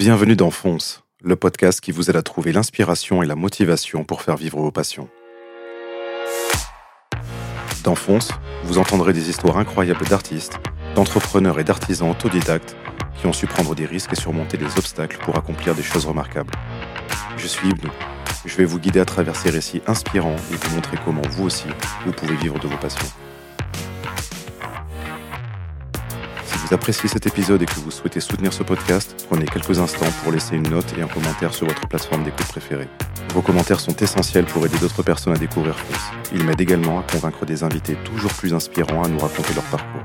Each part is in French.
Bienvenue dans Fonce, le podcast qui vous aide à trouver l'inspiration et la motivation pour faire vivre vos passions. Dans Fonce, vous entendrez des histoires incroyables d'artistes, d'entrepreneurs et d'artisans autodidactes qui ont su prendre des risques et surmonter des obstacles pour accomplir des choses remarquables. Je suis Ibnou. Je vais vous guider à travers ces récits inspirants et vous montrer comment vous aussi, vous pouvez vivre de vos passions. Vous appréciez cet épisode et que vous souhaitez soutenir ce podcast, prenez quelques instants pour laisser une note et un commentaire sur votre plateforme d'écoute préférée. Vos commentaires sont essentiels pour aider d'autres personnes à découvrir France. Ils m'aident également à convaincre des invités toujours plus inspirants à nous raconter leur parcours.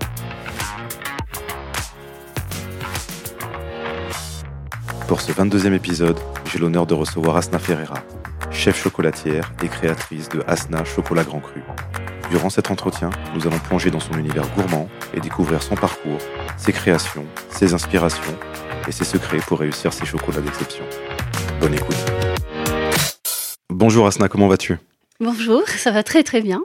Pour ce 22e épisode, j'ai l'honneur de recevoir Asna Ferreira, chef chocolatière et créatrice de Asna Chocolat Grand Cru. Durant cet entretien, nous allons plonger dans son univers gourmand et découvrir son parcours, ses créations, ses inspirations et ses secrets pour réussir ses chocolats d'exception. Bonne écoute. Bonjour Asna, comment vas-tu? Bonjour, ça va très très bien.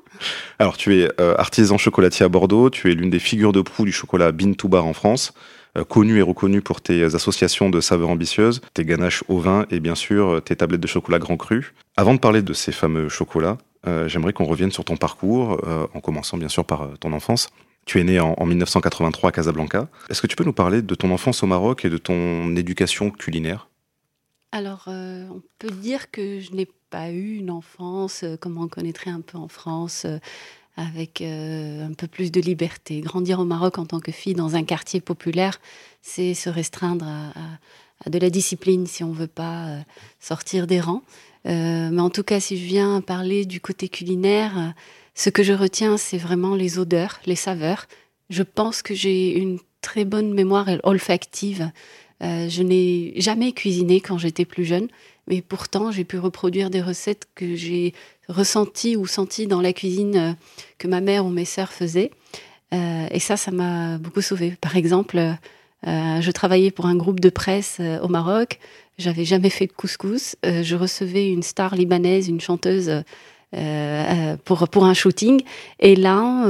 Alors tu es euh, artisan chocolatier à Bordeaux, tu es l'une des figures de proue du chocolat Bean to Bar en France. Euh, connu et reconnu pour tes associations de saveurs ambitieuses, tes ganaches au vin et bien sûr euh, tes tablettes de chocolat grand cru. Avant de parler de ces fameux chocolats, j'aimerais qu'on revienne sur ton parcours, en commençant bien sûr par ton enfance. Tu es né en, 1983 à Casablanca. Est-ce que tu peux nous parler de ton enfance au Maroc et de ton éducation culinaire? Alors, on peut dire que je n'ai pas eu une enfance comme on connaîtrait un peu en France avec euh, un peu plus de liberté. Grandir au Maroc en tant que fille dans un quartier populaire, c'est se restreindre à, de la discipline si on veut pas euh, sortir des rangs. Euh, mais en tout cas, si je viens parler du côté culinaire, ce que je retiens, c'est vraiment les odeurs, les saveurs. Je pense que j'ai une très bonne mémoire olfactive. je n'ai jamais cuisiné quand j'étais plus jeune, mais pourtant j'ai pu reproduire des recettes que j'ai ressenti ou senti dans la cuisine euh, que ma mère ou mes sœurs faisaient. Euh, et ça, ça m'a beaucoup sauvé. Par exemple, euh, je travaillais pour un groupe de presse au Maroc. J'avais jamais fait de couscous. je recevais une star libanaise, une chanteuse. pour, pour un shooting. Et là,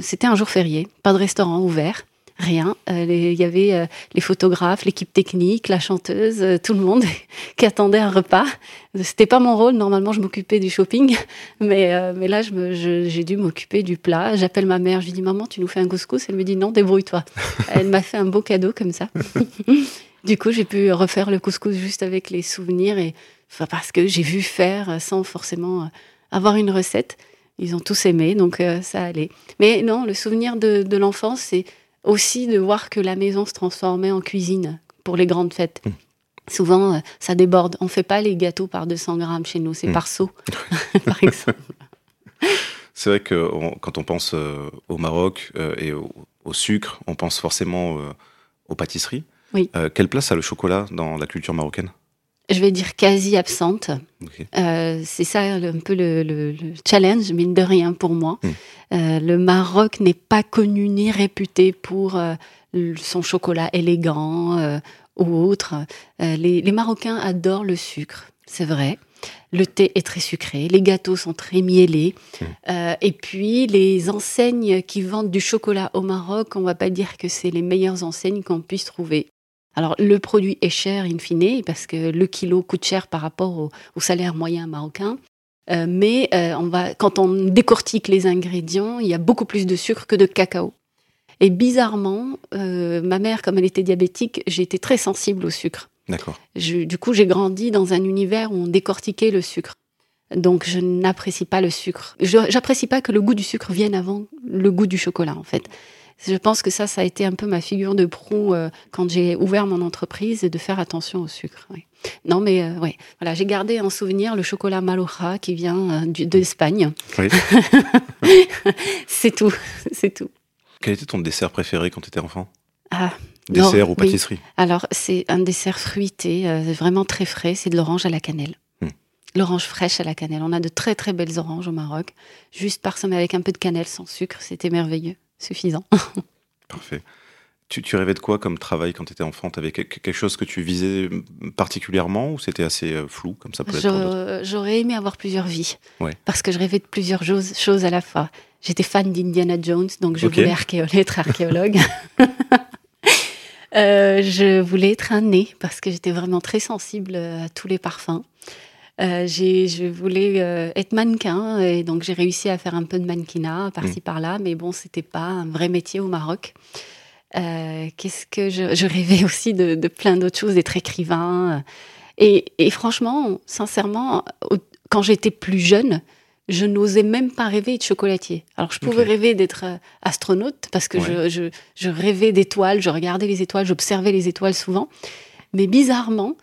c'était un jour férié, pas de restaurant ouvert rien. Euh, il y avait euh, les photographes, l'équipe technique, la chanteuse, euh, tout le monde qui attendait un repas. C'était pas mon rôle. Normalement, je m'occupais du shopping, mais mais là, j'ai dû m'occuper du plat. J'appelle ma mère. Je lui dis maman, tu nous fais un couscous? Elle me dit non, débrouille-toi. Elle m'a fait un beau cadeau comme ça. du coup, j'ai pu refaire le couscous juste avec les souvenirs et enfin, parce que j'ai vu faire sans forcément avoir une recette. Ils ont tous aimé, donc ça allait. Mais non, le souvenir de, de l'enfance, c'est aussi de voir que la maison se transformait en cuisine pour les grandes fêtes. Mmh. Souvent, euh, ça déborde. On fait pas les gâteaux par 200 grammes chez nous, c'est mmh. par seau, par exemple. C'est vrai que quand on pense euh, au Maroc euh, et au, sucre, on pense forcément aux pâtisseries. Oui. quelle place a le chocolat dans la culture marocaine? Je vais dire quasi absente. Euh, c'est ça un peu le, challenge, mine de rien pour moi. Hmm. Euh, le Maroc n'est pas connu ni réputé pour euh, son chocolat élégant ou autre. Les, Marocains adorent le sucre, c'est vrai. Le thé est très sucré, les gâteaux sont très miellés. Hmm. et puis, les enseignes qui vendent du chocolat au Maroc, on va pas dire que c'est les meilleures enseignes qu'on puisse trouver. Alors, le produit est cher in fine, parce que le kilo coûte cher par rapport au, salaire moyen marocain. Euh, mais euh, on va, quand on décortique les ingrédients, il y a beaucoup plus de sucre que de cacao. Et bizarrement, euh, ma mère, comme elle était diabétique, j'ai été très sensible au sucre. D'accord. Du coup, j'ai grandi dans un univers où on décortiquait le sucre. Donc, je n'apprécie pas le sucre. Je n'apprécie pas que le goût du sucre vienne avant le goût du chocolat, en fait. Je pense que ça, ça a été un peu ma figure de proue euh, quand j'ai ouvert mon entreprise et de faire attention au sucre. Non, mais euh, ouais, voilà, j'ai gardé en souvenir le chocolat Maloja qui vient euh, d'Espagne. Oui. c'est tout, c'est tout. Quel était ton dessert préféré quand tu étais enfant? Ah, Dessert ou pâtisserie? Alors, c'est un dessert fruité, vraiment très frais, c'est de l'orange à la cannelle. Hmm. L'orange fraîche à la cannelle. On a de très très belles oranges au Maroc, juste parsemées avec un peu de cannelle sans sucre, c'était merveilleux suffisant. Parfait. Tu, rêvais de quoi comme travail quand tu étais enfant Tu avais quelque chose que tu visais particulièrement ou c'était assez euh, flou comme ça J'aurais aimé avoir plusieurs vies. Parce que je rêvais de plusieurs choses, à la fois. J'étais fan d'Indiana Jones, donc je voulais être archéologue. Je voulais être un nez parce que j'étais vraiment très sensible à tous les parfums. Euh, je voulais euh, être mannequin et donc j'ai réussi à faire un peu de mannequinat par-ci mmh. par-là, mais bon, c'était pas un vrai métier au Maroc. Euh, qu'est-ce que je, rêvais aussi de, plein d'autres choses, d'être écrivain. Et, franchement, sincèrement, quand j'étais plus jeune, je n'osais même pas rêver de chocolatier. Alors je pouvais rêver d'être astronaute parce que je, je, rêvais d'étoiles, je regardais les étoiles, j'observais les étoiles souvent. Mais bizarrement,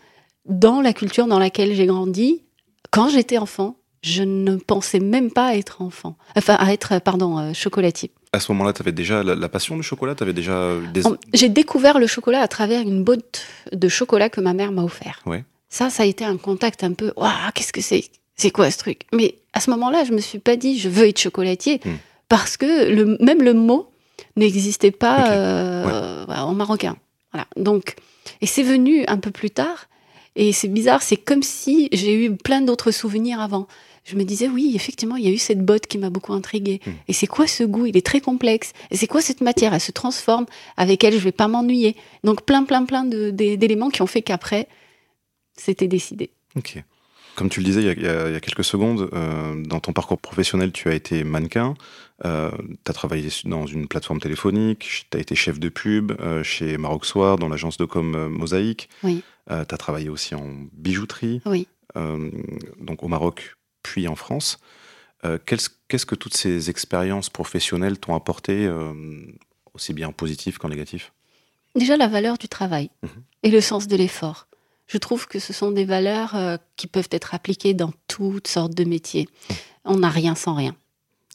dans la culture dans laquelle j'ai grandi, quand j'étais enfant, je ne pensais même pas à être enfant, enfin à être, pardon, euh, chocolatier. À ce moment-là, tu avais déjà la, passion du chocolat? Avais déjà des... J'ai découvert le chocolat à travers une botte de chocolat que ma mère m'a offert. Ouais. Ça, ça a été un contact un peu, waouh, qu'est-ce que c'est? C'est quoi ce truc? Mais à ce moment-là, je me suis pas dit, je veux être chocolatier, hmm. parce que le, même le mot n'existait pas euh, en marocain. Voilà. Donc, et c'est venu un peu plus tard. Et c'est bizarre, c'est comme si j'ai eu plein d'autres souvenirs avant. Je me disais, oui, effectivement, il y a eu cette botte qui m'a beaucoup intriguée. Hmm. Et c'est quoi ce goût? Il est très complexe. Et c'est quoi cette matière? Elle se transforme, avec elle, je vais pas m'ennuyer. Donc plein, plein, plein d'éléments qui ont fait qu'après, c'était décidé. Ok. Comme tu le disais il y a, quelques secondes, euh, dans ton parcours professionnel, tu as été mannequin, euh, tu as travaillé dans une plateforme téléphonique, tu as été chef de pub euh, chez Maroc Soir, dans l'agence de com Mosaïque. Oui. Tu as travaillé aussi en bijouterie, oui. donc au Maroc, puis en France. Qu'est-ce que toutes ces expériences professionnelles t'ont apporté, aussi bien positif qu'en négatif? Déjà la valeur du travail mmh et le sens de l'effort je trouve que ce sont des valeurs euh, qui peuvent être appliquées dans toutes sortes de métiers. On n'a rien sans rien.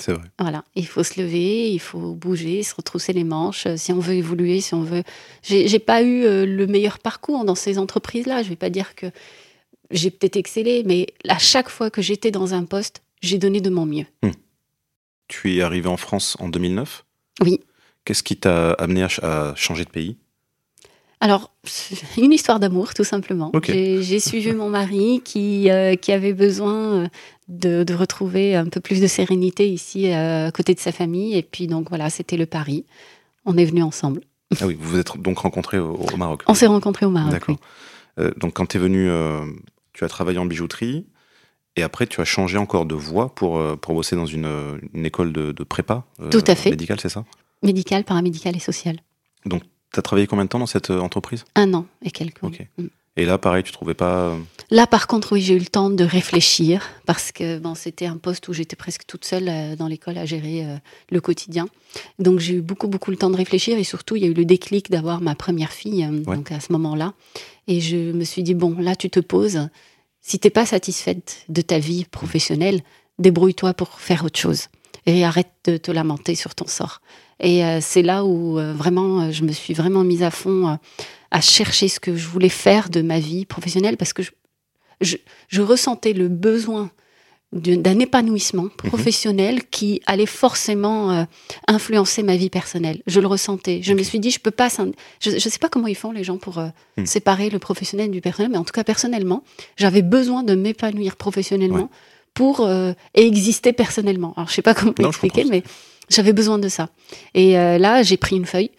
C'est vrai. Voilà, il faut se lever, il faut bouger, se retrousser les manches, euh, si on veut évoluer, si on veut. J'ai pas eu euh, le meilleur parcours dans ces entreprises-là. Je vais pas dire que j'ai peut-être excellé, mais à chaque fois que j'étais dans un poste, j'ai donné de mon mieux. Hmm. Tu es arrivé en France en 2009 Oui. Qu'est-ce qui t'a amené à changer de pays? Alors, une histoire d'amour, tout simplement. J'ai suivi mon mari qui, euh, qui avait besoin euh, de, de, retrouver un peu plus de sérénité ici euh, à côté de sa famille. Et puis, donc voilà, c'était le pari. On est venus ensemble. Ah oui, vous vous êtes donc rencontrés au, Maroc On s'est rencontrés au Maroc. D'accord. donc, quand tu es venu, tu as travaillé en bijouterie. Et après, tu as changé encore de voie pour, pour bosser dans une, une école de, de prépa Tout à fait. Médicale, c'est ça? Médicale, paramédicale et sociale. Donc, tu as travaillé combien de temps dans cette euh, entreprise? Un an et quelques. Ok. Mm. Et là, pareil, tu trouvais pas. Euh, là, par contre, oui, j'ai eu le temps de réfléchir parce que bon, c'était un poste où j'étais presque toute seule euh, dans l'école à gérer le quotidien. Donc, j'ai eu beaucoup, beaucoup le temps de réfléchir et surtout, il y a eu le déclic d'avoir ma première fille donc à ce moment-là. Et je me suis dit, bon, là, tu te poses. Si t'es pas satisfaite de ta vie professionnelle, débrouille-toi pour faire autre chose et arrête de te lamenter sur ton sort. Et euh, c'est là où euh, vraiment, euh, je me suis vraiment mise à fond à chercher ce que je voulais faire de ma vie professionnelle parce que je, je, ressentais le besoin d'un épanouissement mhm. professionnel qui allait forcément influencer ma vie personnelle. Je le ressentais. Je me suis dit, je peux pas. Je ne sais pas comment ils font les gens pour hmm. séparer le professionnel du personnel, mais en tout cas personnellement, j'avais besoin de m'épanouir professionnellement pour exister personnellement. Alors je sais pas comment expliquer, mais j'avais besoin de ça. Et euh, là, j'ai pris une feuille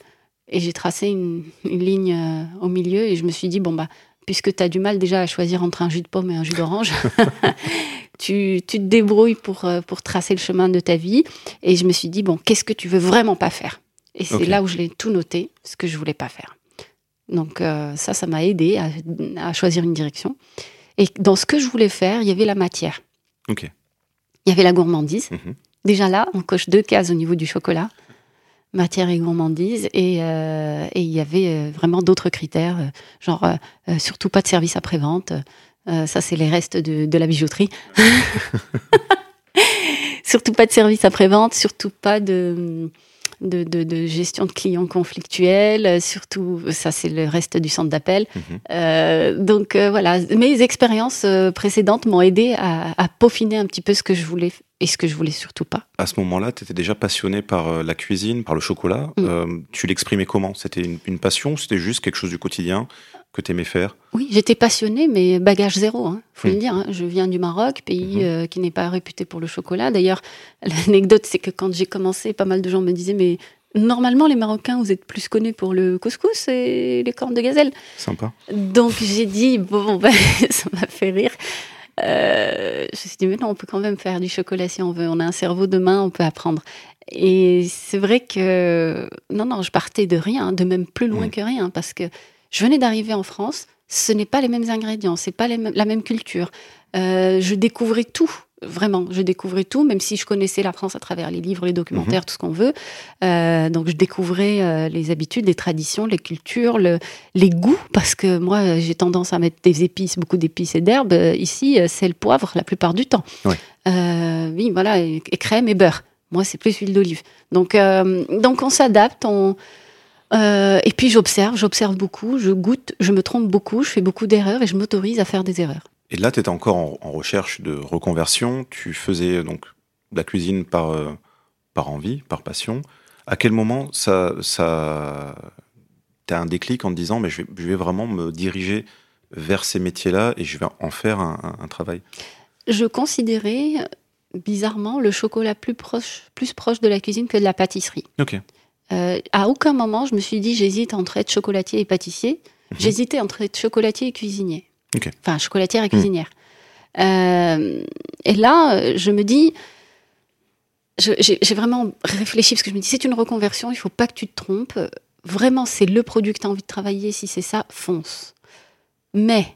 et j'ai tracé une, ligne euh, au milieu et je me suis dit, bon, bah, puisque tu as du mal déjà à choisir entre un jus de pomme et un jus d'orange, tu, tu, te débrouilles pour, euh, pour tracer le chemin de ta vie. Et je me suis dit, bon, qu'est-ce que tu veux vraiment pas faire? Et c'est là où je l'ai tout noté, ce que je voulais pas faire. Donc ça, ça m'a aidé à, à, choisir une direction. Et dans ce que je voulais faire, il y avait la matière. Ok. Il y avait la gourmandise. Mhm. Déjà là, on coche deux cases au niveau du chocolat, matière et gourmandise, et euh, il y avait euh, vraiment d'autres critères, euh, genre surtout pas de service après-vente. ça, c'est les restes de, la bijouterie. surtout pas de service après-vente, surtout pas de, de, gestion de clients conflictuels, surtout, ça c'est le reste du centre d'appel. Mhm. donc voilà, mes expériences précédentes m'ont aidé à, à, peaufiner un petit peu ce que je voulais et ce que je voulais surtout pas. À ce moment-là, tu étais déjà passionné par euh, la cuisine, par le chocolat. Mm. Euh, tu l'exprimais comment? C'était une, passion? C'était juste quelque chose du quotidien que tu aimais faire? Oui, j'étais passionnée, mais bagage zéro, il hein, faut le mm. dire. Hein. Je viens du Maroc, pays mm-hmm. euh, qui n'est pas réputé pour le chocolat. D'ailleurs, l'anecdote, c'est que quand j'ai commencé, pas mal de gens me disaient, mais Normalement, les Marocains, vous êtes plus connus pour le couscous et les cornes de gazelle. Sympa. Donc j'ai dit, bon, ben, ça m'a fait rire. Euh, je me suis dit, mais non, on peut quand même faire du chocolat si on veut. On a un cerveau de main, on peut apprendre. Et c'est vrai que, non, non, je partais de rien, de même plus loin que rien, parce que je venais d'arriver en France, ce n'est pas les mêmes ingrédients, c'est pas la même culture. Euh, je découvrais tout. Vraiment, je découvrais tout, même si je connaissais la France à travers les livres, les documentaires, mhm. tout ce qu'on veut. Euh, donc, je découvrais euh, les habitudes, les traditions, les cultures, le, les goûts, parce que moi, j'ai tendance à mettre des épices, beaucoup d'épices et d'herbes. Ici, c'est le poivre la plupart du temps. oui, voilà, et, crème et beurre. Moi, c'est plus huile d'olive. Donc, donc, on s'adapte, on. et puis j'observe, j'observe beaucoup, je goûte, je me trompe beaucoup, je fais beaucoup d'erreurs et je m'autorise à faire des erreurs. Et là, tu étais encore en, recherche de reconversion. Tu faisais donc de la cuisine par, euh, par envie, par passion. À quel moment ça, ça, tu as un déclic en te disant mais je vais, je vais vraiment me diriger vers ces métiers-là et je vais en faire un, travail? Je considérais bizarrement le chocolat plus proche, plus proche de la cuisine que de la pâtisserie. Ok. Euh, à aucun moment, je me suis dit j'hésite entre être chocolatier et pâtissier. Mhm. J'hésitais entre être chocolatier et cuisinier. Enfin, chocolatière et hmm. cuisinière. Euh, et là, je me dis, j'ai vraiment réfléchi parce que je me dis, c'est une reconversion, il faut pas que tu te trompes. Vraiment, c'est le produit que tu as envie de travailler. Si c'est ça, fonce. Mais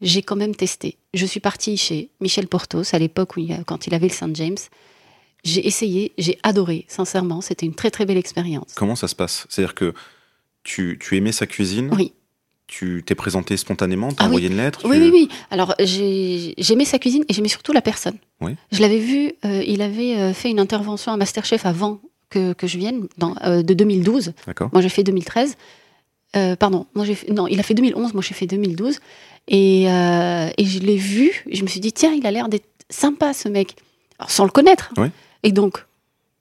j'ai quand même testé. Je suis partie chez Michel Portos à l'époque où quand il avait le Saint James. J'ai essayé, j'ai adoré, sincèrement. C'était une très très belle expérience. Comment ça se passe? C'est-à-dire que tu, tu aimais sa cuisine? Oui tu t'es présenté spontanément, t'as ah envoyé une lettre Oui, oui, oui. Alors, j'aimais sa cuisine et j'aimais surtout la personne. Oui. Je l'avais vu, euh, il avait euh, fait une intervention à Masterchef avant que, que je vienne, dans, euh, de 2012. D'accord. Moi, j'ai fait 2013. pardon, moi, j'ai non, il a fait 2011, moi, j'ai fait 2012. Et, et je l'ai vu, je me suis dit, tiens, il a l'air d'être sympa, ce mec. Alors, sans le connaître. Oui. Et donc,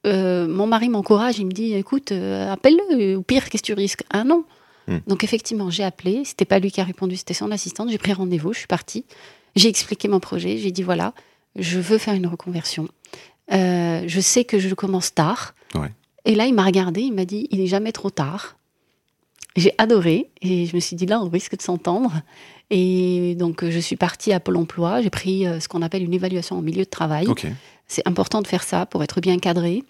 mon mari m'encourage, il me dit, écoute, appelle-le, au pire, qu'est-ce que tu risques? Ah non Hmm. Donc effectivement, j'ai appelé. C'était pas lui qui a répondu, c'était son assistante. J'ai pris rendez-vous, je suis partie. J'ai expliqué mon projet. J'ai dit voilà, je veux faire une reconversion. Euh, je sais que je commence tard. Et là, il m'a regardé, il m'a dit il n'est jamais trop tard. J'ai adoré et je me suis dit là, on risque de s'entendre. Et donc, je suis partie à Pôle emploi. J'ai pris euh, ce qu'on appelle une évaluation en milieu de travail. C'est important de faire ça pour être bien cadré.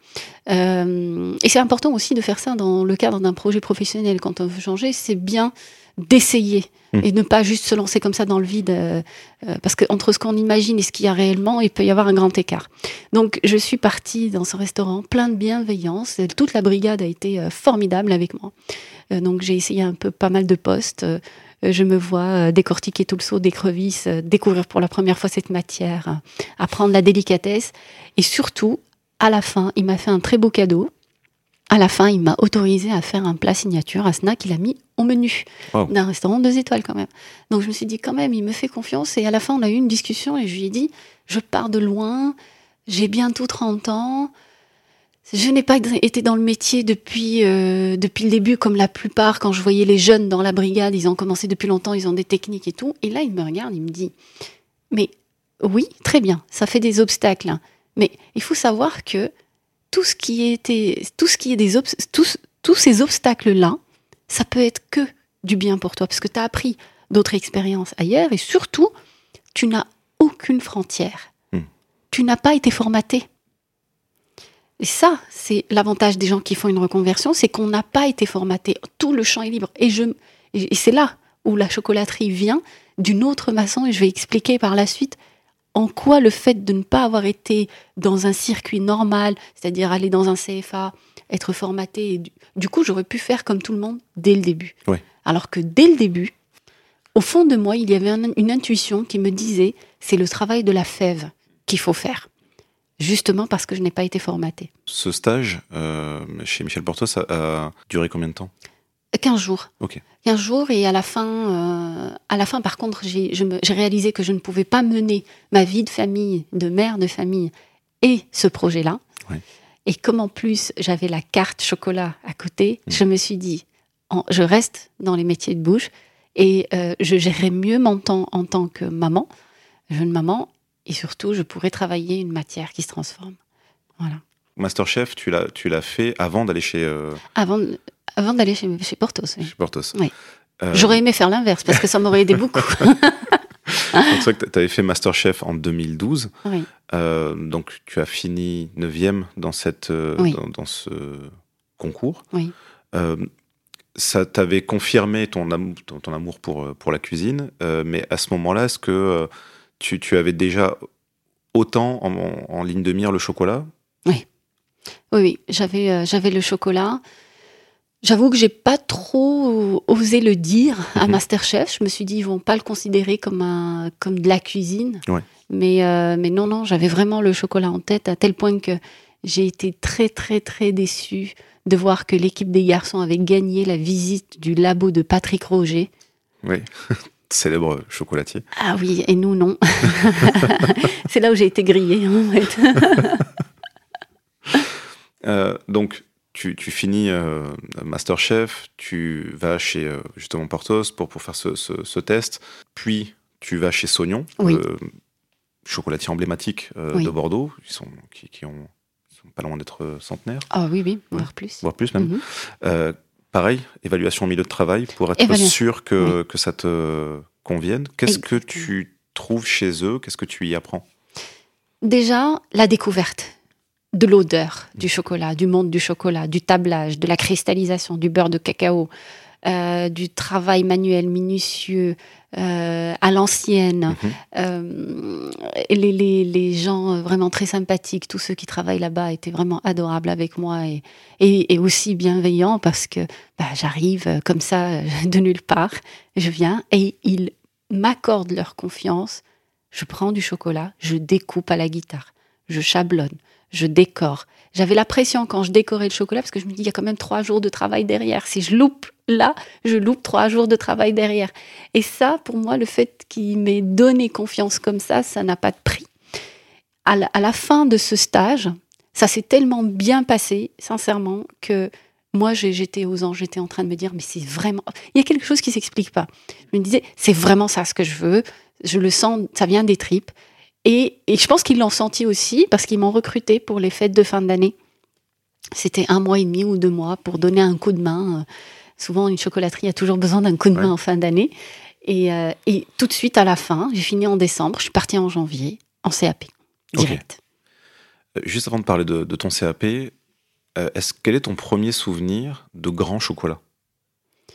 Euh, et c'est important aussi de faire ça dans le cadre d'un projet professionnel. Quand on veut changer, c'est bien d'essayer mmh. et ne pas juste se lancer comme ça dans le vide. Euh, euh, parce qu'entre ce qu'on imagine et ce qu'il y a réellement, il peut y avoir un grand écart. Donc je suis partie dans ce restaurant plein de bienveillance. Toute la brigade a été formidable avec moi. donc j'ai essayé un peu pas mal de postes. Euh, je me vois euh, décortiquer tout le saut d'écrevisse, euh, découvrir pour la première fois cette matière, apprendre la délicatesse. Et surtout, à la fin, il m'a fait un très beau cadeau. À la fin, il m'a autorisé à faire un plat signature, un snack qu'il a mis au menu d'un restaurant deux étoiles quand même. Donc je me suis dit quand même, il me fait confiance. Et à la fin, on a eu une discussion et je lui ai dit, je pars de loin, j'ai bientôt 30 ans, je n'ai pas été dans le métier depuis euh, depuis le début, comme la plupart. Quand je voyais les jeunes dans la brigade, ils ont commencé depuis longtemps, ils ont des techniques et tout. Et là, il me regarde, il me dit, mais oui, très bien, ça fait des obstacles, hein. mais il faut savoir que tout ce qui était, tout ce qui est des tous, tous ces obstacles là, ça peut être que du bien pour toi, parce que tu as appris d'autres expériences ailleurs, et surtout, tu n'as aucune frontière. Hmm. Tu n'as pas été formaté et ça, c'est l'avantage des gens qui font une reconversion, c'est qu'on n'a pas été formaté. Tout le champ est libre. Et, je, et c'est là où la chocolaterie vient d'une autre façon, et je vais expliquer par la suite en quoi le fait de ne pas avoir été dans un circuit normal, c'est-à-dire aller dans un CFA, être formaté, du, coup j'aurais pu faire comme tout le monde dès le début. Alors que dès le début, au fond de moi, il y avait une intuition qui me disait, c'est le travail de la fève qu'il faut faire justement parce que je n'ai pas été formatée. Ce stage euh, chez Michel Portos a, duré combien de temps? 15 jours. Ok. 15 jours et à la fin, euh, à la fin par contre, j'ai réalisé que je ne pouvais pas mener ma vie de famille, de mère de famille et ce projet-là. Et comme en plus j'avais la carte chocolat à côté, mmh. je me suis dit, je reste dans les métiers de bouche et euh, je gérerai mieux mon temps en tant que maman, jeune maman, et surtout, je pourrais travailler une matière qui se transforme. Voilà. Masterchef, tu l'as, tu l'as fait avant d'aller chez, euh, Avant, avant d'aller chez, chez Portos. oui. chez Portos. Oui. Euh, J'aurais aimé faire l'inverse parce que ça m'aurait aidé beaucoup. c'est vrai que tu avais fait Masterchef en 2012. oui. Euh, donc tu as fini 9e dans, cette, Oui. dans, dans ce concours. Oui. Euh, ça t'avait confirmé ton, amour- ton, ton amour pour, pour la cuisine, euh, mais à ce moment-là, est-ce que tu, tu avais déjà autant en, en- en ligne de mire le chocolat? Oui, oui, j'avais euh, j'avais le chocolat. J'avoue que j'ai pas trop osé le dire à Mhm. Masterchef. Je me suis dit ils vont pas le considérer comme un comme de la cuisine. Ouais. Mais euh, mais non non, j'avais vraiment le chocolat en tête à tel point que j'ai été très très très déçue de voir que l'équipe des garçons avait gagné la visite du labo de Patrick Roger. Oui, célèbre chocolatier. Ah oui, et nous non. C'est là où j'ai été grillée en fait. Euh, donc, tu, tu finis euh, Masterchef, tu vas chez euh, justement Portos pour, pour faire ce, ce- ce test, puis tu vas chez Sognon, Oui. le chocolatier emblématique Oui. de Bordeaux, qui sont, qui, qui ont, sont pas loin d'être centenaires, Ah oui oui, voire plus. voire plus même. Mhm. Pareil, évaluation au milieu de travail pour être sûr que, que ça te convienne. Qu'est-ce que tu trouves chez eux? Qu'est-ce que tu y apprends? Déjà, la découverte de l'odeur du chocolat, du monde du chocolat, du tablage, de la cristallisation, du beurre de cacao, euh, du travail manuel minutieux euh, à l'ancienne. Mhm. Euh, les, les- les gens vraiment très sympathiques, tous ceux qui travaillent là-bas étaient vraiment adorables avec moi et, et, et aussi bienveillants parce que bah, j'arrive euh, comme ça euh, de nulle part, je viens et ils m'accordent leur confiance. Je prends du chocolat, je découpe à la guitare, je chablonne, je décore. J'avais la pression quand je décorais le chocolat parce que je me dis il y a quand même trois jours de travail derrière. Si je loupe là, je loupe trois jours de travail derrière. Et ça, pour moi, le fait qu'il m'ait donné confiance comme ça, ça n'a pas de prix. À la, fin de ce stage, ça s'est tellement bien passé, sincèrement, que moi, j'étais aux anges, j'étais en train de me dire, mais c'est vraiment... Il y a quelque chose qui s'explique pas. Je me disais, c'est vraiment ça ce que je veux, je le sens, ça vient des tripes. Et, et je pense qu'ils l'ont senti aussi, parce qu'ils m'ont recruté pour les fêtes de fin d'année. C'était un mois et demi ou deux mois pour donner un coup de main. Souvent, une chocolaterie a toujours besoin d'un coup de main Ouais. en fin d'année. Et, euh, et tout de suite, à la fin, j'ai fini en décembre, je suis partie en janvier, en CAP, direct. Euh, Juste avant de parler de, de ton CAP, euh, est-ce quel est ton premier souvenir de grand chocolat?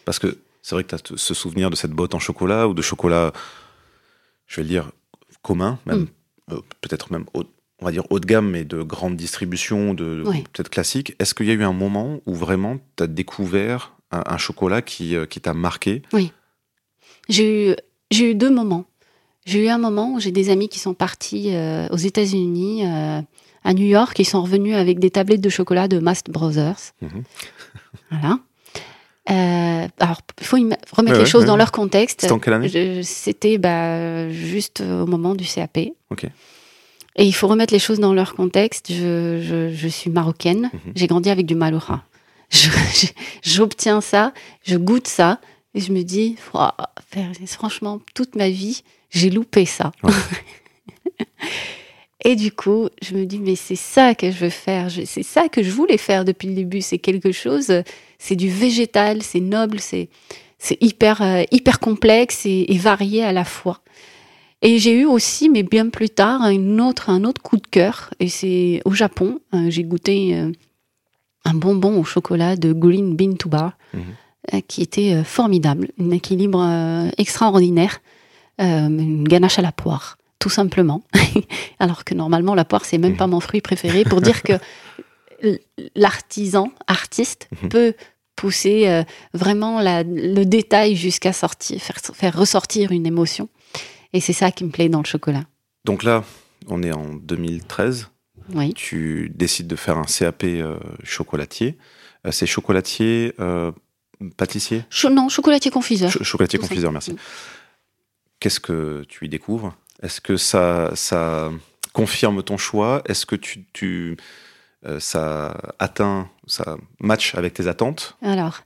Parce que c'est vrai que tu as ce souvenir de cette botte en chocolat ou de chocolat, je vais le dire, commun, même Mm. Euh, peut-être même haut, on va dire haut de gamme, mais de grande distribution, de, Oui. peut-être classique. Est-ce qu'il y a eu un moment où vraiment tu as découvert un, un chocolat qui, euh, qui t'a marqué? J'ai eu, j'ai eu deux moments. J'ai eu un moment où j'ai des amis qui sont partis euh, aux États-Unis, euh, à New York, ils sont revenus avec des tablettes de chocolat de Mast Brothers. Mhm. Voilà. Euh, alors, il faut remettre Ouais, les choses ouais, dans ouais. leur contexte. C'était en quelle année? C'était bah, juste au moment du CAP. Ok. Et il faut remettre les choses dans leur contexte. Je, je- je suis marocaine. Mhm. J'ai grandi avec du maloura. J'obtiens ça, je goûte ça, et je me dis, franchement, toute ma vie, j'ai loupé ça. Et du coup, je me dis, mais c'est ça que je veux faire. C'est ça que je voulais faire depuis le début. C'est quelque chose, c'est du végétal, c'est noble, c'est c'est hyper, euh, hyper complexe et, et varié à la fois. Et j'ai eu aussi, mais bien plus tard, une autre, un autre coup de cœur. Et c'est au Japon. Euh, j'ai goûté euh, un bonbon au chocolat de Green Bean to Bar, qui était formidable. Un équilibre extraordinaire. Une ganache à la poire, tout simplement. Alors que normalement, la poire, c'est même Mhm. pas mon fruit préféré. Pour dire que l'artisan, artiste, Mhm. peut pousser euh, vraiment la- le détail jusqu'à sortir, faire, faire ressortir une émotion. Et c'est ça qui me plaît dans le chocolat. Donc là, on est en 2013. Oui. tu décides de faire un CAP euh, chocolatier. Euh, c'est chocolatier, pâtissier? Cho- non, chocolatier confiseur. Ch- Chocolatier Tout ça. confiseur, merci. Mm. Qu'est-ce que tu y découvres? Est-ce que ça, ça confirme ton choix? Est-ce que tu, tu, ça atteint, ça match avec tes attentes Alors,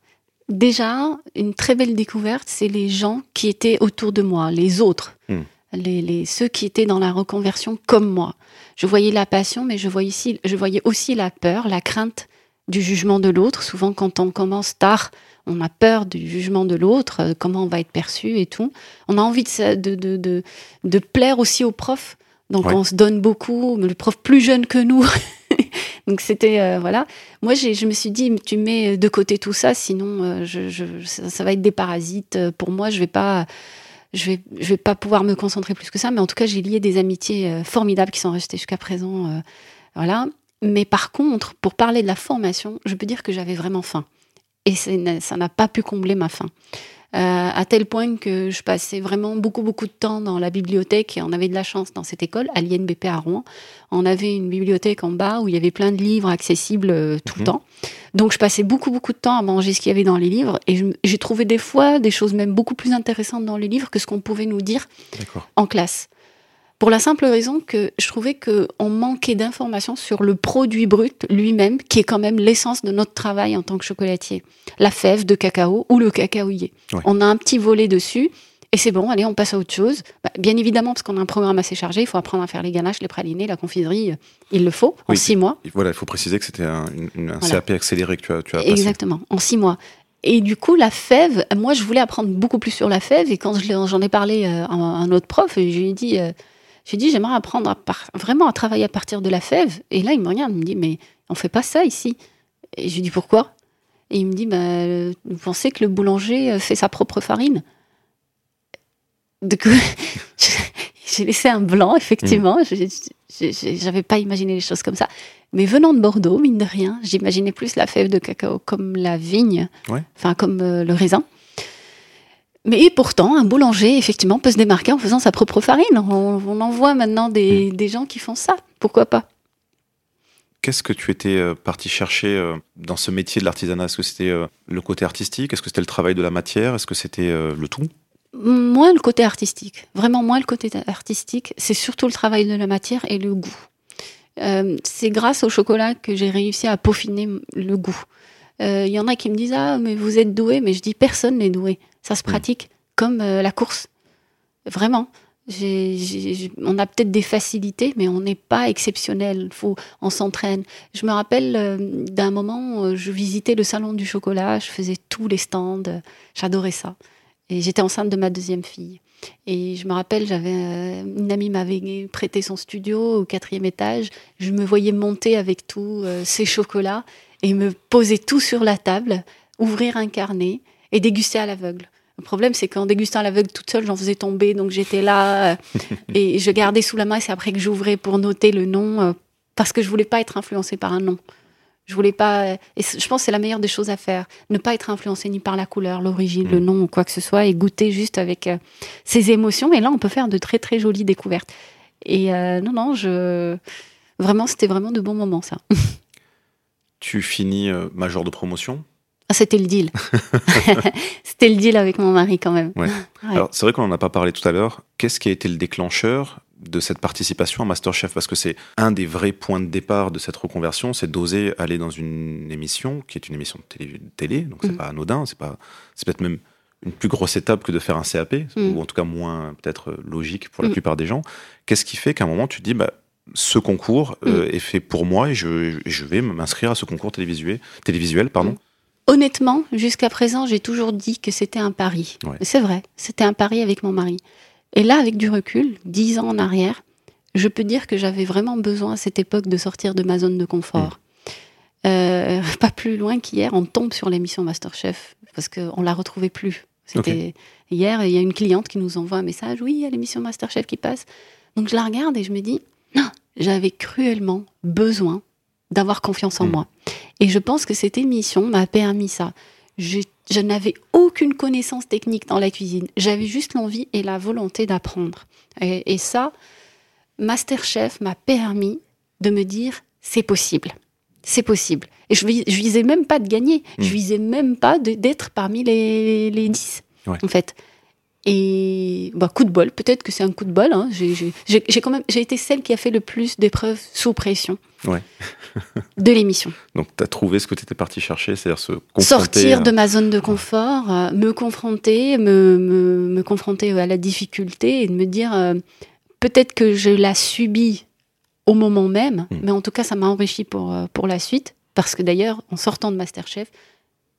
déjà, une très belle découverte, c'est les gens qui étaient autour de moi, les autres. Hmm. les, ceux qui étaient dans la reconversion comme moi. Je voyais la passion, mais je voyais, aussi, je voyais aussi la peur, la crainte du jugement de l'autre. Souvent, quand on commence tard, on a peur du jugement de l'autre, euh, comment on va être perçu et tout. On a envie de, de, de, de, plaire aussi aux profs. Donc, on se donne beaucoup. Le prof plus jeune que nous. Donc, c'était. Euh, voilà. Moi, je me suis dit, tu mets de côté tout ça, sinon, euh, ça, va être des parasites. Pour moi, je vais pas je vais, je vais pas pouvoir me concentrer plus que ça, mais en tout cas, j'ai lié des amitiés euh, formidables qui sont restées jusqu'à présent. Euh, voilà. Mais par contre, pour parler de la formation, je peux dire que j'avais vraiment faim. Et ça n'a pas pu combler ma faim. Euh, à tel point que je passais vraiment beaucoup beaucoup de temps dans la bibliothèque et on avait de la chance dans cette école, à l'INBP à Rouen. On avait une bibliothèque en bas où il y avait plein de livres accessibles euh, tout le mhm. temps. Donc je passais beaucoup beaucoup de temps à manger ce qu'il y avait dans les livres et j'ai trouvé des fois des choses même beaucoup plus intéressantes dans les livres que ce qu'on pouvait nous dire en classe. Pour la simple raison que je trouvais qu'on manquait d'informations sur le produit brut lui-même, qui est quand même l'essence de notre travail en tant que chocolatier. La fève de cacao ou le cacaoyer. On a un petit volet dessus. Et c'est bon, allez, on passe à autre chose. Bah, bien évidemment, parce qu'on a un programme assez chargé, il faut apprendre à faire les ganaches, les pralinés, la confiserie. Euh, il le faut, en six mois. Voilà, il faut préciser que c'était un, CAP accéléré que tu as, tu as Exactement, en six mois. Et du coup, la fève, moi, je voulais apprendre beaucoup plus sur la fève. Et quand j'en ai parlé euh, à un autre prof, je lui ai dit, euh, j'ai dit, j'aimerais apprendre à vraiment à travailler à partir de la fève. Et là, il me regarde, il me dit, mais on fait pas ça ici. Et je lui dis, pourquoi? Et il me dit, bah, vous pensez que le boulanger euh, fait sa propre farine? Du coup, j'ai laissé un blanc, effectivement. Mmh. J'avais pas imaginé les choses comme ça. Mais venant de Bordeaux, mine de rien, j'imaginais plus la fève de cacao comme la vigne, enfin comme euh, le raisin. Mais pourtant, un boulanger, effectivement, peut se démarquer en faisant sa propre farine. On, en voit maintenant hmm. des, gens qui font ça. Pourquoi pas? Qu'est-ce que tu étais euh, parti chercher euh, dans ce métier de l'artisanat? Est-ce que c'était euh, le côté artistique? Est-ce que c'était le travail de la matière? Est-ce que c'était le tout? Moins le côté artistique. Vraiment moins le côté artistique. C'est surtout le travail de la matière et le goût. c'est grâce au chocolat que j'ai réussi à peaufiner le goût. Il y en a qui me disent Ah, mais vous êtes doué, mais je dis personne n'est doué. Ça se mm. pratique comme euh, la course. Vraiment. on a peut-être des facilités, mais on n'est pas exceptionnel. Faut, on s'entraîne. Je me rappelle euh, d'un moment, où je visitais le salon du chocolat, je faisais tous les stands, j'adorais ça. Et j'étais enceinte de ma deuxième fille. Et je me rappelle, j'avais euh, une amie m'avait prêté son studio au quatrième étage. Je me voyais monter avec tous ces chocolats et me poser tout sur la table, ouvrir un carnet et déguster à l'aveugle. Le problème, c'est qu'en dégustant à l'aveugle toute seule, j'en faisais tomber, donc j'étais là euh, et je gardais sous la main. C'est après que j'ouvrais pour noter le nom euh, parce que je voulais pas être influencée par un nom. Je voulais pas. Euh, et je pense que c'est la meilleure des choses à faire, ne pas être influencé ni par la couleur, l'origine, le mm. nom ou quoi que ce soit, et goûter juste avec ses émotions. Et là, on peut faire de très très jolies découvertes. Et non, non, je vraiment, c'était vraiment de bons moments, ça. tu finis major de promotion ah, c'était le deal. c'était le deal avec mon mari quand même. Alors, c'est vrai qu'on n'en a pas parlé tout à l'heure. Qu'est-ce qui a été le déclencheur de cette participation à Masterchef? Parce que c'est un des vrais points de départ de cette reconversion, c'est d'oser aller dans une émission qui est une émission de télé, donc c'est mm. pas anodin, c'est pas, c'est peut-être même une plus grosse étape que de faire un CAP, mm. ou en tout cas moins peut-être logique pour la mm. plupart des gens. Qu'est-ce qui fait qu'à un moment tu te dis, bah, ce concours euh, est fait pour moi et je, je vais m'inscrire à ce concours télévisuel, télévisuel pardon. Honnêtement, jusqu'à présent, j'ai toujours dit que c'était un pari. C'est vrai, c'était un pari avec mon mari. Et là, avec du recul, dix ans en arrière, je peux dire que j'avais vraiment besoin à cette époque de sortir de ma zone de confort. Mm. Euh, pas plus loin qu'hier, on tombe sur l'émission Masterchef parce qu'on la retrouvait plus. C'était hier, il y a une cliente qui nous envoie un message. Oui, il y a l'émission Masterchef qui passe. Donc je la regarde et je me dis, non, j'avais cruellement besoin d'avoir confiance en mm. moi. Et je pense que cette émission m'a permis ça. Je, n'avais aucune connaissance technique dans la cuisine. J'avais juste l'envie et la volonté d'apprendre. Et, ça, Masterchef m'a permis de me dire c'est possible. C'est possible. Et je, je visais même pas de gagner. Je mm. visais même pas d'être parmi les, les 10, en fait. Et bah, coup de bol, peut-être que c'est un coup de bol. Hein. J'ai quand même, j'ai été celle qui a fait le plus d'épreuves sous pression ouais. de l'émission. Donc tu as trouvé ce que tu étais parti chercher, c'est-à-dire se confronter. Sortir de ma zone de confort, euh, me confronter, me, me, me, confronter à la difficulté et de me dire euh, peut-être que je la subis au moment même, hmm. mais en tout cas ça m'a enrichi pour, euh, pour la suite. Parce que d'ailleurs, en sortant de Masterchef,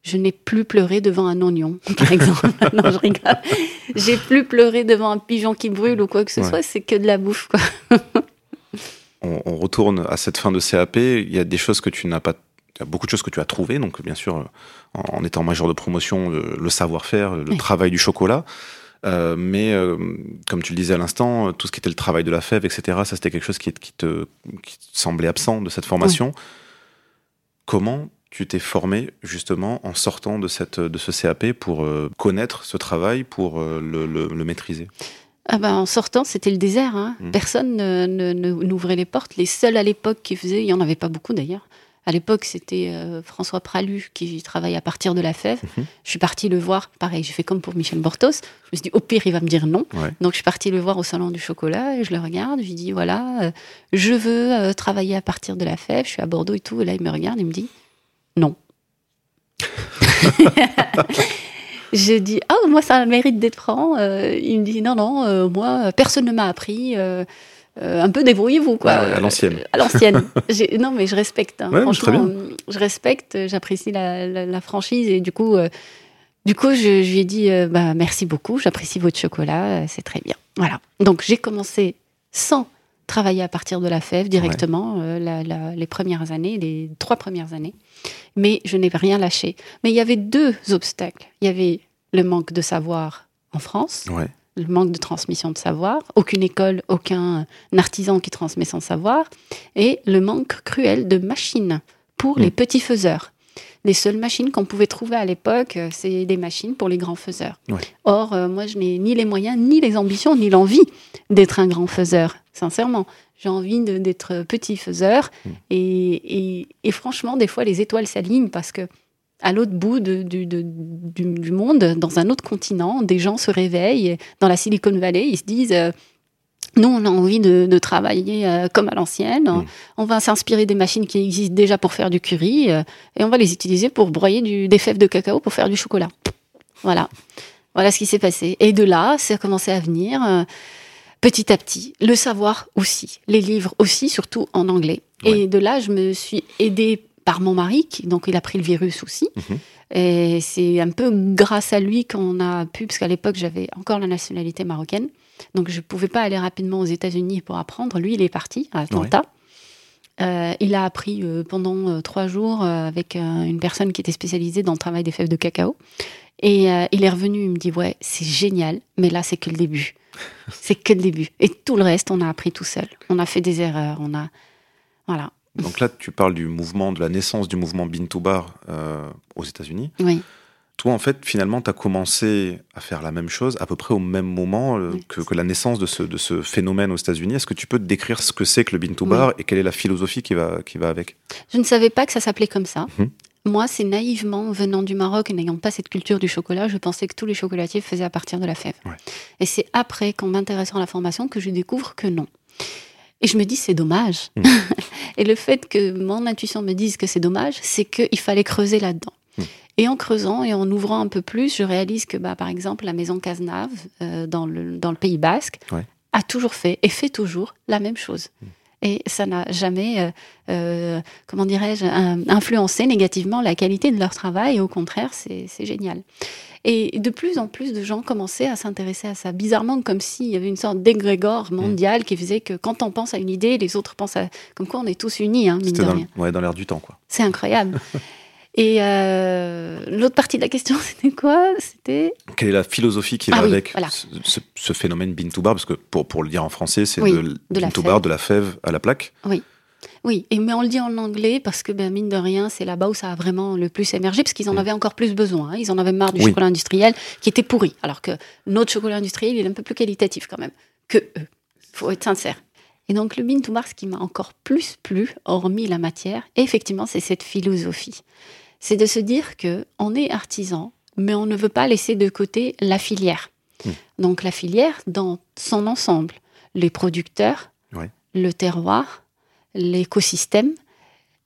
je n'ai plus pleuré devant un oignon, par exemple. non, je rigole. J'ai plus pleuré devant un pigeon qui brûle ou quoi que ce soit, c'est que de la bouffe, quoi. on, retourne à cette fin de CAP. Il y a des choses que tu n'as pas. Il y a beaucoup de choses que tu as trouvées, donc bien sûr, en, étant major de promotion, le, savoir-faire, le travail du chocolat. Euh, mais euh, comme tu le disais à l'instant, tout ce qui était le travail de la fève, etc., ça c'était quelque chose qui, te, semblait absent de cette formation. Comment tu t'es formé justement en sortant de, cette, de ce CAP pour euh, connaître ce travail, pour euh, le, maîtriser? Ah ben, en sortant, c'était le désert. Hein. Mmh. Personne n'ouvrait les portes. Les seuls à l'époque qui faisaient, il n'y en avait pas beaucoup d'ailleurs. À l'époque, c'était euh, François Pralu qui travaille à partir de la fève. Mmh. Je suis partie le voir. Pareil, j'ai fait comme pour Michel Bortos. Je me suis dit, au pire, il va me dire non. Donc, je suis partie le voir au salon du chocolat et je le regarde. Je lui dis, voilà, je veux travailler à partir de la fève. Je suis à Bordeaux et tout. Et là, il me regarde et il me dit, non. je dis ah moi ça a le mérite d'être franc. Euh, il me dit non non euh, moi personne ne m'a appris. Euh, un peu débrouillez-vous quoi. à l'ancienne. à l'ancienne. non mais je respecte. Hein. Franchement, je respecte, j'apprécie la, franchise et du coup, du coup je, lui ai dit bah merci beaucoup, j'apprécie votre chocolat, c'est très bien. Voilà. Donc j'ai commencé sans travailler à partir de la fève directement les premières années, les trois premières années mais je n'ai rien lâché. Mais il y avait deux obstacles. Il y avait le manque de savoir en France, le manque de transmission de savoir, aucune école, aucun artisan qui transmet son savoir, et le manque cruel de machines pour les mm. petits faiseurs. Les seules machines qu'on pouvait trouver à l'époque, euh, c'est des machines pour les grands faiseurs. Or, euh, moi, je n'ai ni les moyens, ni les ambitions, ni l'envie d'être un grand faiseur, sincèrement. J'ai envie d'être petit faiseur. Hmm. Et, franchement, des fois, les étoiles s'alignent parce que à l'autre bout du, monde, dans un autre continent, des gens se réveillent. Dans la Silicon Valley, ils se disent euh, nous, on a envie de, travailler euh, comme à l'ancienne. Hmm. On va s'inspirer des machines qui existent déjà pour faire du curry euh, et on va les utiliser pour broyer des fèves de cacao pour faire du chocolat. Voilà. Voilà ce qui s'est passé. Et de là, ça a commencé à venir petit à petit, le savoir aussi, les livres aussi, surtout en anglais. Et de là, je me suis aidée par mon mari, qui, donc il a pris le virus aussi. Mhm. Et c'est un peu grâce à lui qu'on a pu, parce qu'à l'époque, j'avais encore la nationalité marocaine. Donc, je ne pouvais pas aller rapidement aux États-Unis pour apprendre. Lui, il est parti à Atlanta. Euh, il a appris euh, pendant euh, trois jours avec une personne qui était spécialisée dans le travail des fèves de cacao. Et il est revenu, il me dit Ouais, c'est génial, mais là, c'est que le début. C'est que le début. Et tout le reste, on a appris tout seul. On a fait des erreurs. On a. Voilà. Donc là, tu parles du mouvement, de la naissance du mouvement Bintou Bar euh, aux États-Unis. Oui. Toi, en fait, finalement, tu as commencé à faire la même chose à peu près au même moment euh, que, la naissance de ce, de ce phénomène aux États-Unis. Est-ce que tu peux te décrire ce que c'est que le Bintou Bar et quelle est la philosophie qui va, qui va avec? Je ne savais pas que ça s'appelait comme ça. Hum. Moi, c'est naïvement, venant du Maroc et n'ayant pas cette culture du chocolat, je pensais que tous les chocolatiers faisaient à partir de la fève. Et c'est après, qu'en m'intéressant à la formation, que je découvre que non. Et je me dis, c'est dommage. Hmm. et le fait que mon intuition me dise que c'est dommage, c'est qu'il fallait creuser là-dedans. Hmm. Et en creusant et en ouvrant un peu plus, je réalise que, bah, par exemple, la maison Cazenave, euh, dans, le, dans le Pays Basque, a toujours fait et fait toujours la même chose. Hmm et ça n'a jamais, euh, euh, comment dirais-je, influencé négativement la qualité de leur travail. au contraire, c'est génial. Et de plus en plus de gens commençaient à s'intéresser à ça, bizarrement comme s'il y avait une sorte d'égrégore mm. mondial qui faisait que quand on pense à une idée, les autres pensent à... Comme quoi on est tous unis, hein, mine de dans, rien. Ouais, dans l'air du temps, quoi. C'est incroyable. Et euh, l'autre partie de la question, c'était quoi? C'était? Quelle est la philosophie qui va ah avec ce, phénomène bin to bar Parce que pour, pour le dire en français, c'est de, bin to bar, de la fève à la plaque. Oui. Oui, et, mais on le dit en anglais parce que, ben, mine de rien, c'est là-bas où ça a vraiment le plus émergé, parce qu'ils en mm. avaient encore plus besoin. Hein. Ils en avaient marre du chocolat industriel qui était pourri, alors que notre chocolat industriel, il est un peu plus qualitatif quand même que eux. faut être sincère. Et donc, le bin to bar, ce qui m'a encore plus plu, hormis la matière, effectivement, c'est cette philosophie c'est de se dire que on est artisan, mais on ne veut pas laisser de côté la filière. Mmh. Donc la filière dans son ensemble, les producteurs, le terroir, l'écosystème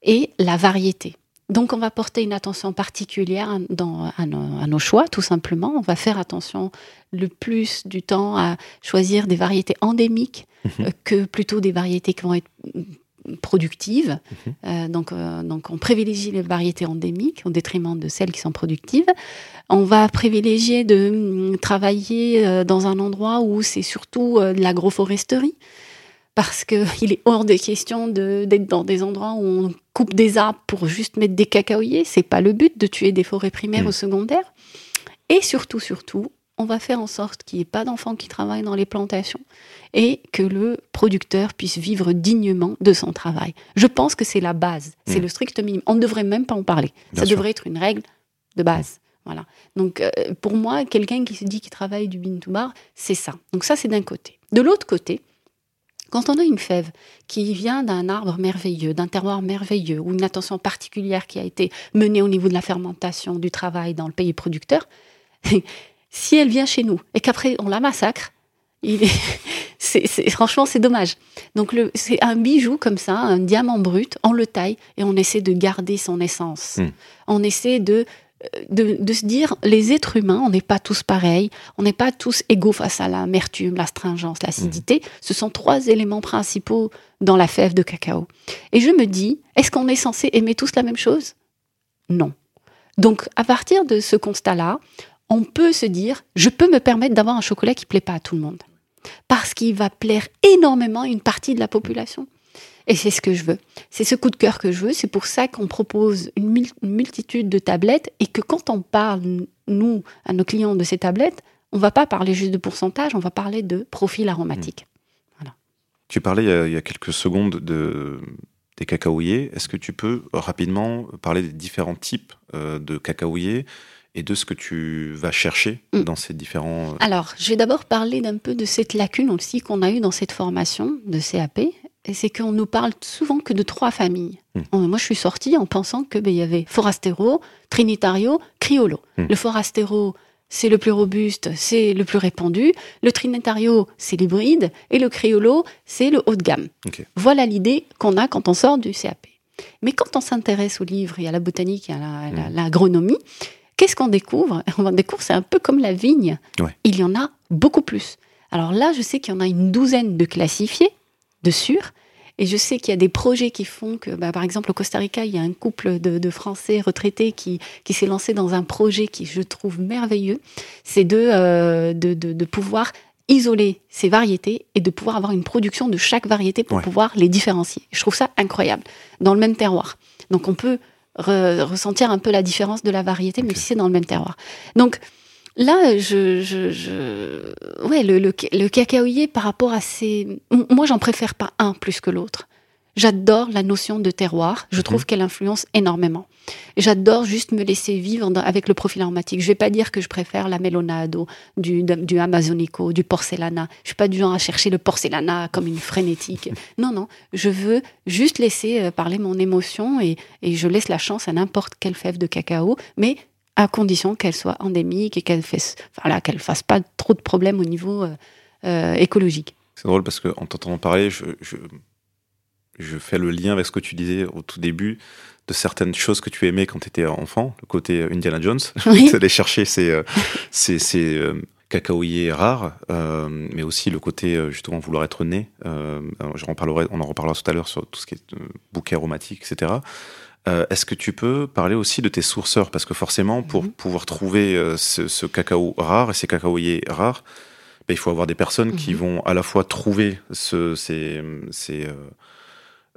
et la variété. Donc on va porter une attention particulière dans, à, nos, choix, tout simplement. On va faire attention le plus du temps à choisir des variétés endémiques mmh. euh, que plutôt des variétés qui vont être productives. Mhm. Euh, donc, euh, donc, on privilégie les variétés endémiques au détriment de celles qui sont productives. On va privilégier de mm, travailler euh, dans un endroit où c'est surtout de l'agroforesterie. Parce qu'il est hors de question d'être dans des endroits où on coupe des arbres pour juste mettre des cacaoyers. C'est pas le but de tuer des forêts primaires mhm. ou secondaires. Et surtout, surtout, on va faire en sorte qu'il n'y ait pas d'enfants qui travaillent dans les plantations et que le producteur puisse vivre dignement de son travail. Je pense que c'est la base, c'est mm. le strict minimum. On ne devrait même pas en parler. Ça devrait être une règle de base. Voilà. Donc, euh, pour moi, quelqu'un qui se dit qu'il travaille du bin to bar, c'est ça. Donc, ça, c'est d'un côté. De l'autre côté, quand on a une fève qui vient d'un arbre merveilleux, d'un terroir merveilleux, ou une attention particulière qui a été menée au niveau de la fermentation, du travail dans le pays producteur, si elle vient chez nous et qu'après on la massacre, il est, franchement, c'est dommage. Donc, c'est un bijou comme ça, un diamant brut, on le taille et on essaie de garder son essence. Hmm. On essaie de, de, se dire, les êtres humains, on n'est pas tous pareils, on n'est pas tous égaux face à l'amertume, l'astringence, l'acidité. Hmm. Ce sont trois éléments principaux dans la fève de cacao. Et je me dis, est-ce qu'on est censé aimer tous la même chose? Non. Donc, à partir de ce constat-là, on peut se dire, je peux me permettre d'avoir un chocolat qui plaît pas à tout le monde. Parce qu'il va plaire énormément à une partie de la population. Et c'est ce que je veux. C'est ce coup de cœur que je veux. C'est pour ça qu'on propose une, multitude de tablettes et que quand on parle, nous, à nos clients de ces tablettes, on va pas parler juste de pourcentage, on va parler de profil aromatique. Mmh. Voilà. Tu parlais il y, a, quelques secondes de, des cacaoyers. Est-ce que tu peux rapidement parler des différents types euh, de cacaoyers? Et de ce que tu vas chercher mm. dans ces différents... Euh, Alors, je vais d'abord parler d'un peu de cette lacune aussi qu'on a eue dans cette formation de CAP. C'est qu'on nous parle souvent que de trois familles. Mm. Moi, je suis sortie en pensant qu'il ben, y avait Forastero, Trinitario, Criollo. Mm. Le Forastero, c'est le plus robuste, c'est le plus répandu. Le Trinitario, c'est l'hybride. Et le Criollo, c'est le haut de gamme. Voilà l'idée qu'on a quand on sort du CAP. Mais quand on s'intéresse aux livres et à la botanique et à l'agronomie, Qu'est-ce qu'on découvre? On découvre, c'est un peu comme la vigne. Il y en a beaucoup plus. Alors là, je sais qu'il y en a une douzaine de classifiés, de sûrs. Et je sais qu'il y a des projets qui font que, bah, par exemple, au Costa Rica, il y a un couple de, Français retraités qui, qui s'est lancé dans un projet qui, je trouve, merveilleux. C'est de, euh, de, de, pouvoir isoler ces variétés et de pouvoir avoir une production de chaque variété pour pouvoir les différencier. Je trouve ça incroyable, dans le même terroir. Donc on peut ressentir un peu la différence de la variété, mais si c'est dans le même terroir. Donc là, je, je, ouais, le, le, le, cacaoyer par rapport à ces, moi j'en préfère pas un plus que l'autre. J'adore la notion de terroir. Je trouve mhm. qu'elle influence énormément. J'adore juste me laisser vivre avec le profil aromatique. Je vais pas dire que je préfère la melonado, du, du amazonico, du porcelana. Je suis pas du genre à chercher le porcelana comme une frénétique. Non, non. Je veux juste laisser euh, parler mon émotion et, et je laisse la chance à n'importe quelle fève de cacao, mais à condition qu'elle soit endémique et qu'elle fasse, voilà, qu'elle fasse pas trop de problèmes au niveau euh, euh, écologique. C'est drôle parce qu'en t'entendant parler, je, je je fais le lien avec ce que tu disais au tout début de certaines choses que tu aimais quand tu étais enfant, le côté Indiana Jones, oui. aller chercher ces, euh, ces, ces euh, cacaoyers rares, euh, mais aussi le côté justement vouloir être né. Euh, en parlerai, on en reparlera tout à l'heure sur tout ce qui est bouquet aromatique, etc. Est-ce que tu peux parler aussi de tes sourceurs? Parce que forcément, pour mhm. pouvoir trouver ce, ce, cacao rare et ces cacaoyers rares, ben, il faut avoir des personnes qui mhm. vont à la fois trouver ce, ces, ces euh,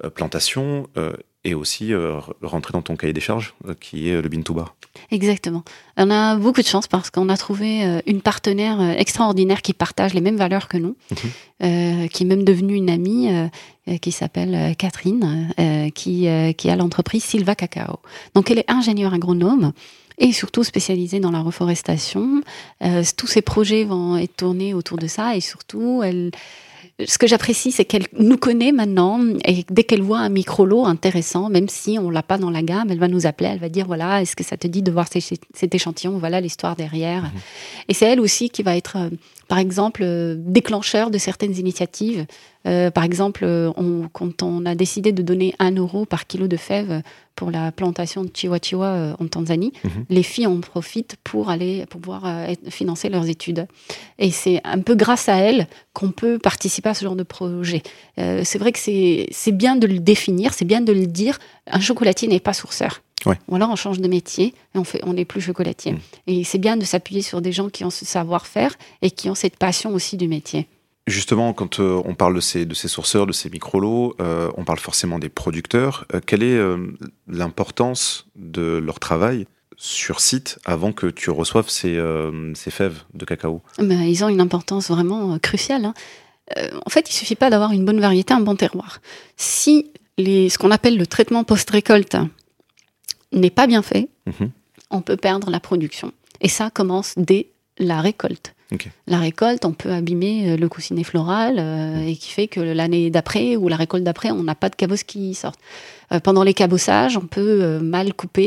plantation euh, et aussi euh, rentrer dans ton cahier des charges qui est le Bintouba. Exactement. On a beaucoup de chance parce qu'on a trouvé une partenaire extraordinaire qui partage les mêmes valeurs que nous, mhm. qui est même devenue une amie, qui s'appelle Catherine, qui, qui a l'entreprise Silva Cacao. Donc elle est ingénieure agronome et surtout spécialisée dans la reforestation. tous ses projets vont être tournés autour de ça et surtout elle ce que j'apprécie, c'est qu'elle nous connaît maintenant et dès qu'elle voit un micro-lot intéressant, même si on l'a pas dans la gamme, elle va nous appeler, elle va dire voilà, est-ce que ça te dit de voir cet échantillon? Voilà l'histoire derrière. Mhm. Et c'est elle aussi qui va être, euh, par exemple, euh, déclencheur de certaines initiatives. Euh, par exemple, on, quand on a décidé de donner un euro par kilo de fèves pour la plantation de Chihuahua en Tanzanie, mhm. les filles en profitent pour aller pouvoir financer leurs études. Et c'est un peu grâce à elles qu'on peut participer à ce genre de projet. c'est vrai que c'est bien de le définir, c'est bien de le dire. Un chocolatier n'est pas sourceur. Ou alors on change de métier et on fait, on n'est plus chocolatier. Mm. Et c'est bien de s'appuyer sur des gens qui ont ce savoir-faire et qui ont cette passion aussi du métier. Justement, quand euh, on parle de ces, de ces sourceurs, de ces micro-lots, euh, on parle forcément des producteurs. Euh, quelle est l'importance de leur travail sur site avant que tu reçoives ces, ces fèves de cacao? Ben, Ils ont une importance vraiment cruciale. Hein. en fait, il suffit pas d'avoir une bonne variété, un bon terroir. Si les, ce qu'on appelle le traitement post-récolte n'est pas bien fait, mhm. on peut perdre la production. Et ça commence dès la récolte. La récolte, on peut abîmer euh, le coussinet floral euh, et qui fait que l'année d'après ou la récolte d'après, on n'a pas de cabosse qui sortent. Euh, pendant les cabossages, on peut mal couper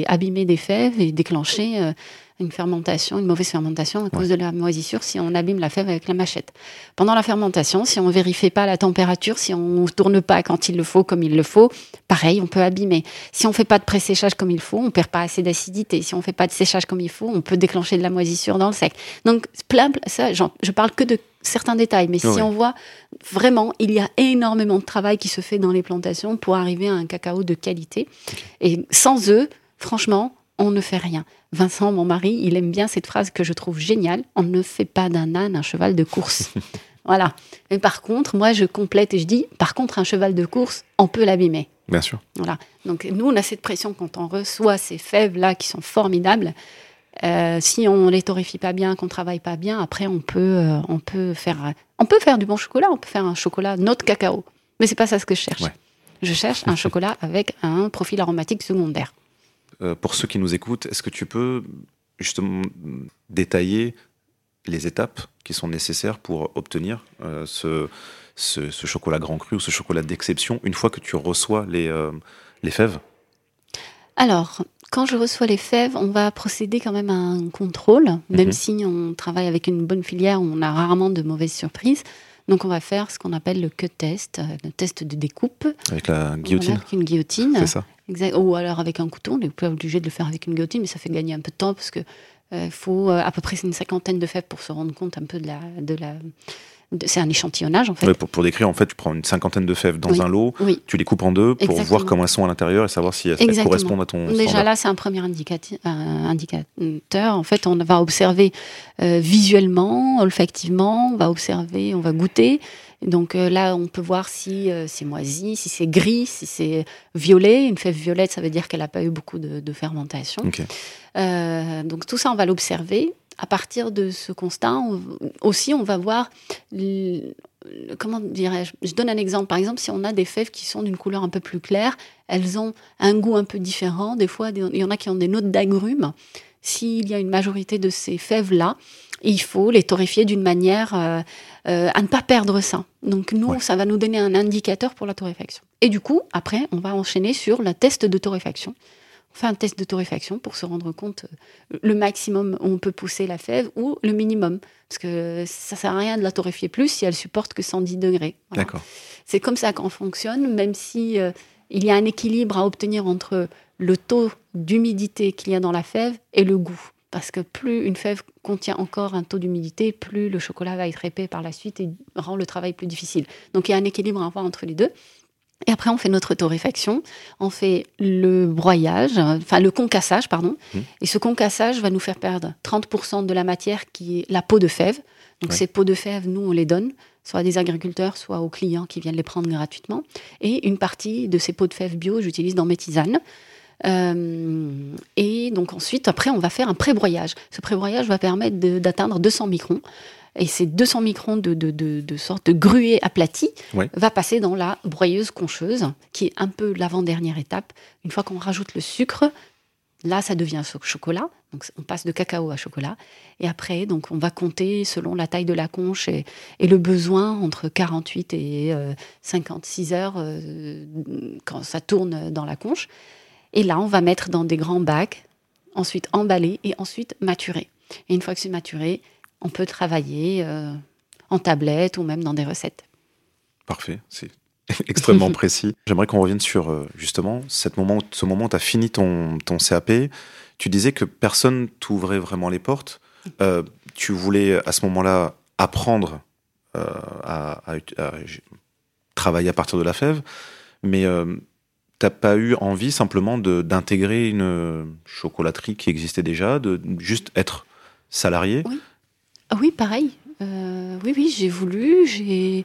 et abîmer des fèves et déclencher une fermentation, une mauvaise fermentation à cause de la moisissure si on abîme la fève avec la machette. Pendant la fermentation, si on vérifie pas la température, si on ne tourne pas quand il le faut comme il le faut, pareil, on peut abîmer. Si on fait pas de pré-séchage comme il faut, on perd pas assez d'acidité. Si on fait pas de séchage comme il faut, on peut déclencher de la moisissure dans le sec. Donc plein, ça, je parle que de certains détails, mais si on voit vraiment, il y a énormément de travail qui se fait dans les plantations pour arriver à un cacao de qualité. Et sans eux, franchement, on ne fait rien. Vincent, mon mari, il aime bien cette phrase que je trouve géniale. On ne fait pas d'un âne un cheval de course. voilà. Mais par contre, moi, je complète et je dis, par contre, un cheval de course, on peut l'abîmer. Bien sûr. Voilà. Donc, nous, on a cette pression quand on reçoit ces fèves-là qui sont formidables. Euh, si on les torréfie pas bien, qu'on travaille pas bien, après, on peut, euh, on peut faire, on peut faire du bon chocolat. On peut faire un chocolat notre cacao. Mais c'est pas ça ce que je cherche. Je cherche un chocolat avec un profil aromatique secondaire. Euh, pour ceux qui nous écoutent, est-ce que tu peux justement détailler les étapes qui sont nécessaires pour obtenir euh, ce, ce, chocolat grand cru ou ce chocolat d'exception une fois que tu reçois les, euh, les fèves? Alors, quand je reçois les fèves, on va procéder quand même à un contrôle, même mhm. si on travaille avec une bonne filière, on a rarement de mauvaises surprises. Donc on va faire ce qu'on appelle le cut test, le test de découpe. Avec la guillotine Avec une guillotine. C'est ça. Ou alors avec un couteau, on n'est pas obligé de le faire avec une guillotine, mais ça fait gagner un peu de temps parce que euh, faut euh, à peu près une cinquantaine de fèves pour se rendre compte un peu de la, de la, c'est un échantillonnage en fait. pour, décrire, en fait, tu prends une cinquantaine de fèves dans un lot, tu les coupes en deux pour voir comment elles sont à l'intérieur et savoir si elles, correspondent à ton. Déjà là, c'est un premier indicateur. En fait, on va observer euh, visuellement, olfactivement, on va observer, on va goûter. Donc euh, là, on peut voir si euh, c'est moisi, si c'est gris, si c'est violet. Une fève violette, ça veut dire qu'elle n'a pas eu beaucoup de, fermentation. Euh, donc tout ça, on va l'observer. À partir de ce constat, aussi, on va voir comment dirais-je Je donne un exemple. Par exemple, si on a des fèves qui sont d'une couleur un peu plus claire, elles ont un goût un peu différent. Des fois, il y en a qui ont des notes d'agrumes. S'il y a une majorité de ces fèves-là, il faut les torréfier d'une manière euh, euh, à ne pas perdre ça. Donc nous, ça va nous donner un indicateur pour la torréfaction. Et du coup, après, on va enchaîner sur le test de torréfaction. On fait un test de torréfaction pour se rendre compte euh, le maximum où on peut pousser la fève ou le minimum. Parce que ça sert à rien de la torréfier plus si elle supporte que 110 degrés. D'accord. C'est comme ça qu'on fonctionne, même si il y a un équilibre à obtenir entre le taux d'humidité qu'il y a dans la fève et le goût parce que plus une fève contient encore un taux d'humidité, plus le chocolat va être épais par la suite et rend le travail plus difficile. Donc il y a un équilibre à avoir entre les deux. Et après, on fait notre torréfaction, on fait le broyage, enfin le concassage, pardon. Mmh. Et ce concassage va nous faire perdre 30% de la matière qui est la peau de fève. Donc ces peaux de fève, nous, on les donne, soit à des agriculteurs, soit aux clients qui viennent les prendre gratuitement. Et une partie de ces peaux de fève bio, j'utilise dans mes tisanes. Euh, et donc ensuite, après, on va faire un pré-broyage. Ce pré-broyage va permettre d'atteindre 200 microns. Et ces 200 microns de, de, de, de sorte de gruée aplatie va passer dans la broyeuse concheuse, qui est un peu l'avant-dernière étape. Une fois qu'on rajoute le sucre, là, ça devient chocolat. Donc on passe de cacao à chocolat. Et après, donc on va compter selon la taille de la conche et, le besoin entre 48 et 56 heures quand ça tourne dans la conche. Et là, on va mettre dans des grands bacs, ensuite emballer et ensuite maturer. Et une fois que c'est maturé, on peut travailler en tablette ou même dans des recettes. Parfait, c'est extrêmement précis. J'aimerais qu'on revienne sur euh, justement cette moment, ce moment où tu as fini ton, ton CAP. Tu disais que personne t'ouvrait vraiment les portes. Euh, tu voulais à ce moment-là apprendre euh, à, travailler à partir de la fève, mais t'as pas eu envie simplement d'intégrer une chocolaterie qui existait déjà, de juste être salarié? Oui, ah oui pareil. oui, oui, j'ai voulu, j'ai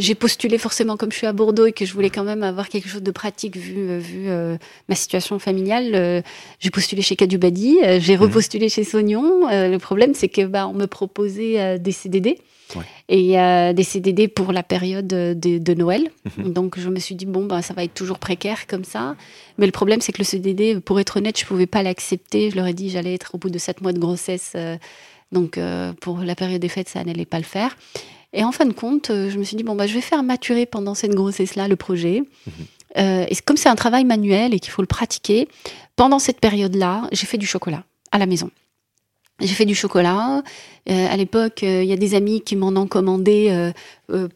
j'ai postulé forcément comme je suis à Bordeaux et que je voulais quand même avoir quelque chose de pratique vu, euh, vu euh, ma situation familiale. Euh, j'ai postulé chez Cadubadi, j'ai mhm. repostulé chez Sognon. le problème, c'est que bah, on me proposait des CDD. Et des CDD pour la période de, Noël. Mhm. Donc je me suis dit, bon, bah, ça va être toujours précaire comme ça. Mais le problème, c'est que le CDD, pour être honnête, je ne pouvais pas l'accepter. Je leur ai dit, j'allais être au bout de sept mois de grossesse. Donc pour la période des fêtes, ça n'allait pas le faire. Et en fin de compte, euh, je me suis dit, bon, bah, je vais faire maturer pendant cette grossesse-là le projet. Mhm. Euh, et comme c'est un travail manuel et qu'il faut le pratiquer, pendant cette période-là, j'ai fait du chocolat à la maison. J'ai fait du chocolat. Euh, à l'époque, il y a des amis qui m'en ont commandé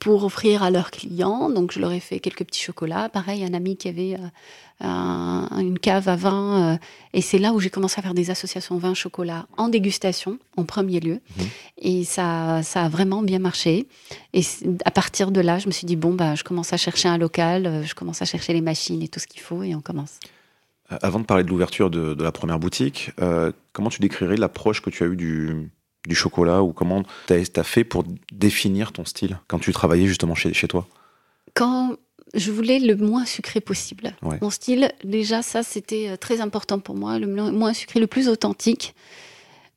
pour offrir à leurs clients. Donc, je leur ai fait quelques petits chocolats. Pareil, un ami qui avait une cave à vin. Euh, et c'est là où j'ai commencé à faire des associations vin-chocolat en dégustation, en premier lieu. Mhm. Et ça, ça a vraiment bien marché. Et à partir de là, je me suis dit, bon, bah, je commence à chercher un local, euh, je commence à chercher les machines et tout ce qu'il faut, et on commence. Euh, avant de parler de l'ouverture de, la première boutique, comment tu décrirais l'approche que tu as eue du, du chocolat ou comment tu as, fait pour définir ton style quand tu travaillais justement chez, chez toi? Quand je voulais le moins sucré possible. Mon style, déjà, ça, c'était euh, très important pour moi, le moins sucré, le plus authentique.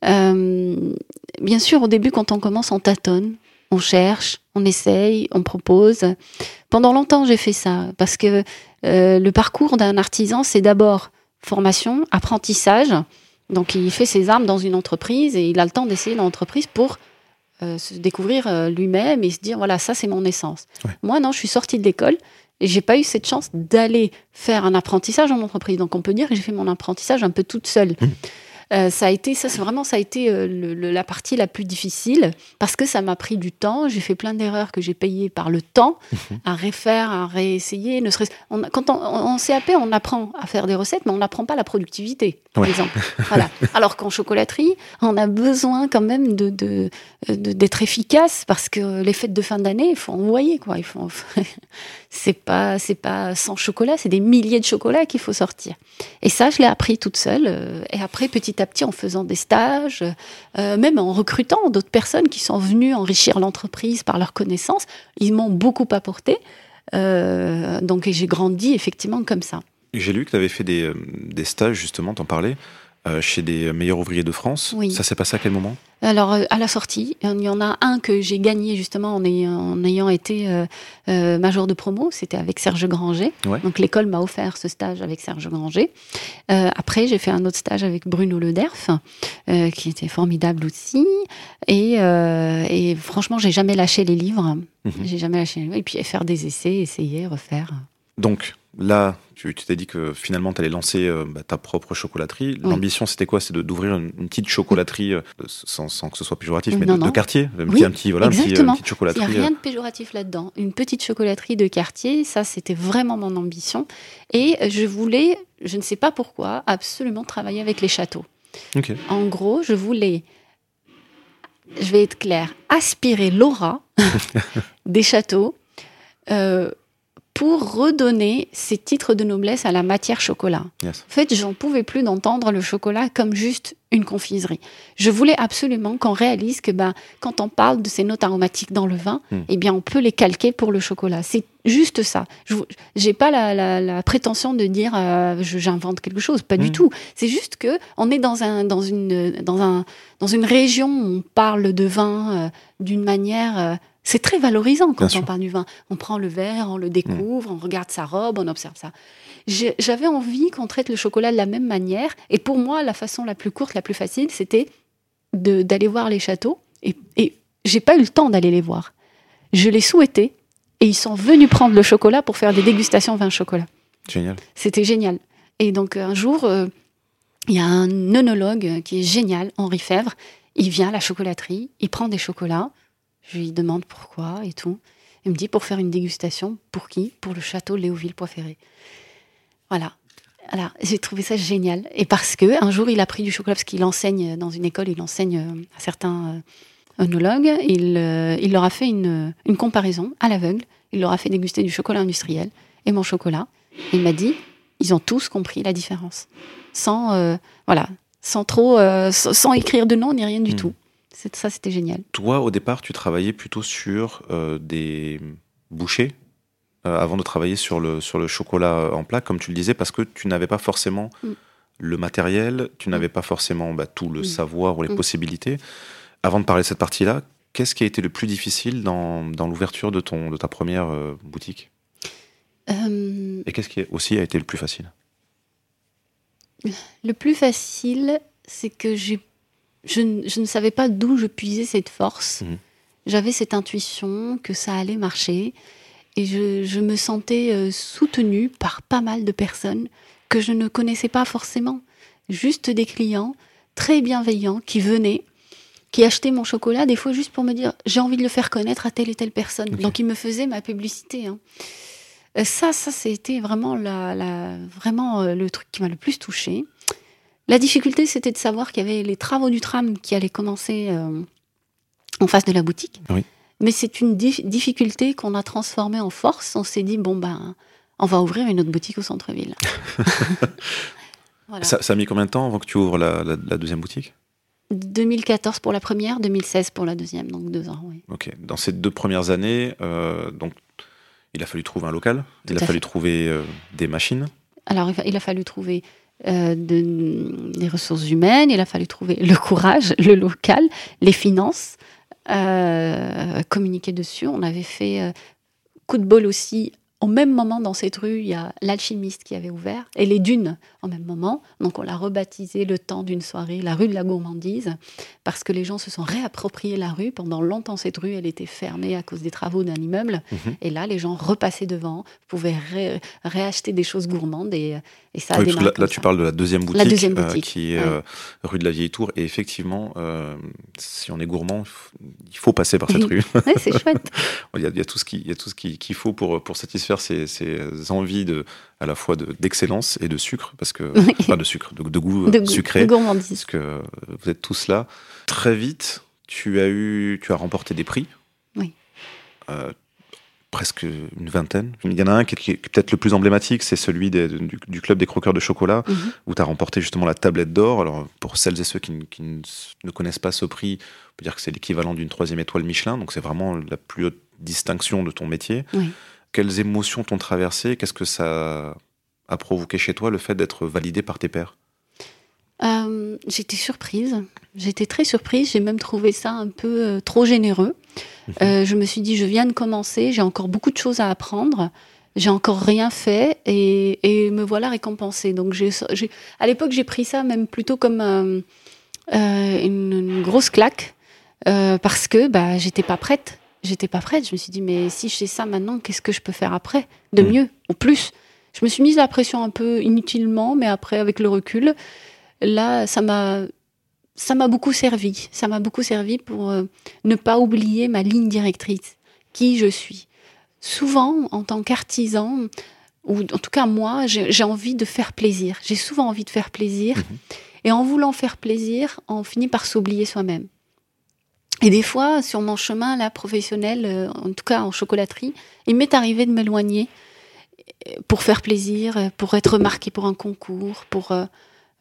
Euh, bien sûr, au début, quand on commence, on tâtonne, on cherche, on essaye, on propose. Pendant longtemps, j'ai fait ça, parce que euh, le parcours d'un artisan, c'est d'abord formation, apprentissage. Donc, il fait ses armes dans une entreprise et il a le temps d'essayer dans l'entreprise pour se découvrir lui-même et se dire voilà ça c'est mon essence. Moi non, je suis sortie de l'école, et j'ai pas eu cette chance d'aller faire un apprentissage en entreprise. Donc on peut dire que j'ai fait mon apprentissage un peu toute seule. Mmh. Euh, ça a été, ça c'est vraiment, ça a été euh, la partie la plus difficile parce que ça m'a pris du temps. J'ai fait plein d'erreurs que j'ai payées par le temps mhm. à refaire, à réessayer. Ne serait on, quand on, en CAP, on apprend à faire des recettes, mais on n'apprend pas la productivité, par exemple. voilà. Alors qu'en chocolaterie, on a besoin quand même de, d'être efficace parce que les fêtes de fin d'année, il faut envoyer quoi. Il faut, c'est pas, c'est pas 100 chocolats, c'est des milliers de chocolats qu'il faut sortir. Et ça, je l'ai appris toute seule. Euh, et après, petit à petit en faisant des stages, euh, même en recrutant d'autres personnes qui sont venues enrichir l'entreprise par leurs connaissances. Ils m'ont beaucoup apporté. Euh, donc j'ai grandi effectivement comme ça. J'ai lu que tu avais fait des, des stages, justement, t'en parlais. Euh, chez des meilleurs ouvriers de France. Ça s'est passé à quel moment? Alors, euh, à la sortie, il y en a un que j'ai gagné justement en ayant, été euh, major de promo, c'était avec Serge Granger. Donc, l'école m'a offert ce stage avec Serge Granger. après, j'ai fait un autre stage avec Bruno Lederf, qui était formidable aussi. Et, et franchement, j'ai jamais lâché les livres. Mhm. J'ai jamais lâché les livres. Et puis, faire des essais, essayer, refaire. Donc, là, tu t'es dit que finalement, tu allais lancer euh, bah, ta propre chocolaterie. L'ambition, c'était quoi? C'est d'ouvrir une, petite chocolaterie, euh, sans, que ce soit péjoratif, mais de, quartier? Un oui, petit, voilà, exactement. Une petite chocolaterie. Il n'y a rien euh. de péjoratif là-dedans. Une petite chocolaterie de quartier, ça, c'était vraiment mon ambition. Et je voulais, je ne sais pas pourquoi, absolument travailler avec les châteaux. En gros, je voulais je vais être claire, aspirer l'aura des châteaux pour redonner ces titres de noblesse à la matière chocolat. En fait, j'en pouvais plus d'entendre le chocolat comme juste une confiserie. Je voulais absolument qu'on réalise que ben, quand on parle de ces notes aromatiques dans le vin, hmm. eh bien, on peut les calquer pour le chocolat. C'est juste ça. Je n'ai pas la, prétention de dire euh, j'invente quelque chose, pas du hmm. tout. C'est juste que on est dans, un, dans, une, dans, un, dans une région où on parle de vin euh, d'une manière... Euh, C'est très valorisant quand Bien on sûr. parle du vin. On prend le verre, on le découvre, on regarde sa robe, on observe ça. J'avais envie qu'on traite le chocolat de la même manière. Et pour moi, la façon la plus courte, la plus facile, c'était d'aller voir les châteaux. Et, et j'ai pas eu le temps d'aller les voir. Je l'ai souhaité. Et ils sont venus prendre le chocolat pour faire des dégustations vin chocolat. Génial. C'était génial. Et donc un jour, euh, il y a un œnologue qui est génial, Henri Fèvre. Il vient à la chocolaterie, il prend des chocolats. Je lui demande pourquoi et tout. Il me dit pour faire une dégustation. Pour qui? Pour le château Léoville-Poiferré. Voilà. Voilà, j'ai trouvé ça génial. Et parce que un jour, il a pris du chocolat, parce qu'il enseigne dans une école, il enseigne euh, à certains euh, œnologues. Il, euh, il leur a fait une, une comparaison à l'aveugle. Il leur a fait déguster du chocolat industriel et mon chocolat. Et il m'a dit, ils ont tous compris la différence. Sans, euh, voilà, sans trop, euh, sans, sans écrire de nom ni rien du Mm. tout. Ça, c'était génial. Toi, au départ, tu travaillais plutôt sur euh, des bouchées euh, avant de travailler sur le, sur le chocolat en plat, comme tu le disais, parce que tu n'avais pas forcément Mm. le matériel, tu n'avais pas forcément bah, tout le Mm. savoir ou les Mm. possibilités. Avant de parler de cette partie-là, qu'est-ce qui a été le plus difficile dans, dans l'ouverture de, ton, de ta première euh, boutique? Euh, Et qu'est-ce qui aussi a été le plus facile? le plus facile, c'est que j'ai, je, ne- je ne savais pas d'où je puisais cette force. Mhm. J'avais cette intuition que ça allait marcher. Et je, je me sentais euh, soutenue par pas mal de personnes que je ne connaissais pas forcément. Juste des clients très bienveillants qui venaient, qui achetaient mon chocolat, des fois juste pour me dire j'ai envie de le faire connaître à telle et telle personne. Donc ils me faisaient ma publicité. hein. Euh, Ça, ça, c'était vraiment, la, la- vraiment euh, le truc qui m'a le plus touchée. La difficulté, c'était de savoir qu'il y avait les travaux du tram qui allaient commencer euh, en face de la boutique. Oui. Mais c'est une dif- difficulté qu'on a transformée en force. On s'est dit, bon, ben, on va ouvrir une autre boutique au centre-ville. Voilà. ça, ça a mis combien de temps avant que tu ouvres la, la- la deuxième boutique? 2014 pour la première, 2016 pour la deuxième, donc deux ans, oui. Ok. Dans ces deux premières années, euh, donc, il a fallu trouver un local, Tout il a fallu fait. trouver euh, des machines. Alors, il a fallu trouver euh, de- des ressources humaines, il a fallu trouver le courage, le local, les finances, euh, communiquer dessus. On avait fait euh, coup de bol aussi. Au même moment, dans cette rue, il y a l'alchimiste qui avait ouvert et les dunes même moment. Donc, on l'a rebaptisé le temps d'une soirée, la rue de la gourmandise, parce que les gens se sont réappropriés la rue. Pendant longtemps, cette rue, elle était fermée à cause des travaux d'un immeuble. Mhm. Et là, les gens repassaient devant, pouvaient ré- réacheter des choses gourmandes et, et ça a Oui, démarré là, comme là, ça. tu parles de la deuxième boutique, La deuxième euh, boutique, qui est euh, rue de la Vieille Tour. Et effectivement, euh, si on est gourmand, il faut passer par cette Oui. rue. Ouais, c'est chouette. il, y a, il y a tout ce qu'il faut pour, pour satisfaire ces, ces envies de, à la fois de- d'excellence et de sucre, parce que enfin de sucre, de, de goût De, euh, goût- sucré, de gourmandise. parce que euh, vous êtes tous là. Très vite, tu as eu, tu as remporté des prix. Oui. Euh, presque une vingtaine. Il y en a un qui est, peut-être le plus emblématique, c'est celui des- du, du club des croqueurs de chocolat, Mhm. où tu as remporté justement la tablette d'or. Alors, pour celles et ceux qui, ne- qui ne connaissent pas ce prix, on peut dire que c'est l'équivalent d'une troisième étoile Michelin, donc c'est vraiment la plus haute distinction de ton métier. Oui. Quelles émotions t'ont traversé Qu'est-ce que ça a provoqué chez toi, le fait d'être validé par tes pairs? Euh, J'étais surprise. J'étais très surprise. J'ai même trouvé ça un peu euh, trop généreux. Euh, je me suis dit, je viens de commencer, j'ai encore beaucoup de choses à apprendre. J'ai encore rien fait et, et me voilà récompensée. Donc, j'ai, à l'époque, j'ai pris ça même plutôt comme une, une grosse claque parce que bah, j'étais pas prête. J'étais pas prête. Je me suis dit, mais si je fais ça maintenant, qu'est-ce que je peux faire après De Mm. mieux ou plus? Je me suis mise la pression un peu inutilement, mais après, avec le recul, là, ça m'a, ça m'a beaucoup servi. Ça m'a beaucoup servi pour euh, ne pas oublier ma ligne directrice, qui je suis. Souvent, en tant qu'artisan, ou en tout cas moi, j'ai envie de faire plaisir. J'ai souvent envie de faire plaisir. Mhm. Et en voulant faire plaisir, on finit par s'oublier soi-même. Et des fois, sur mon chemin là professionnel, euh, en tout cas en chocolaterie, il m'est arrivé de m'éloigner euh, pour faire plaisir, euh, pour être remarqué pour un concours, pour euh,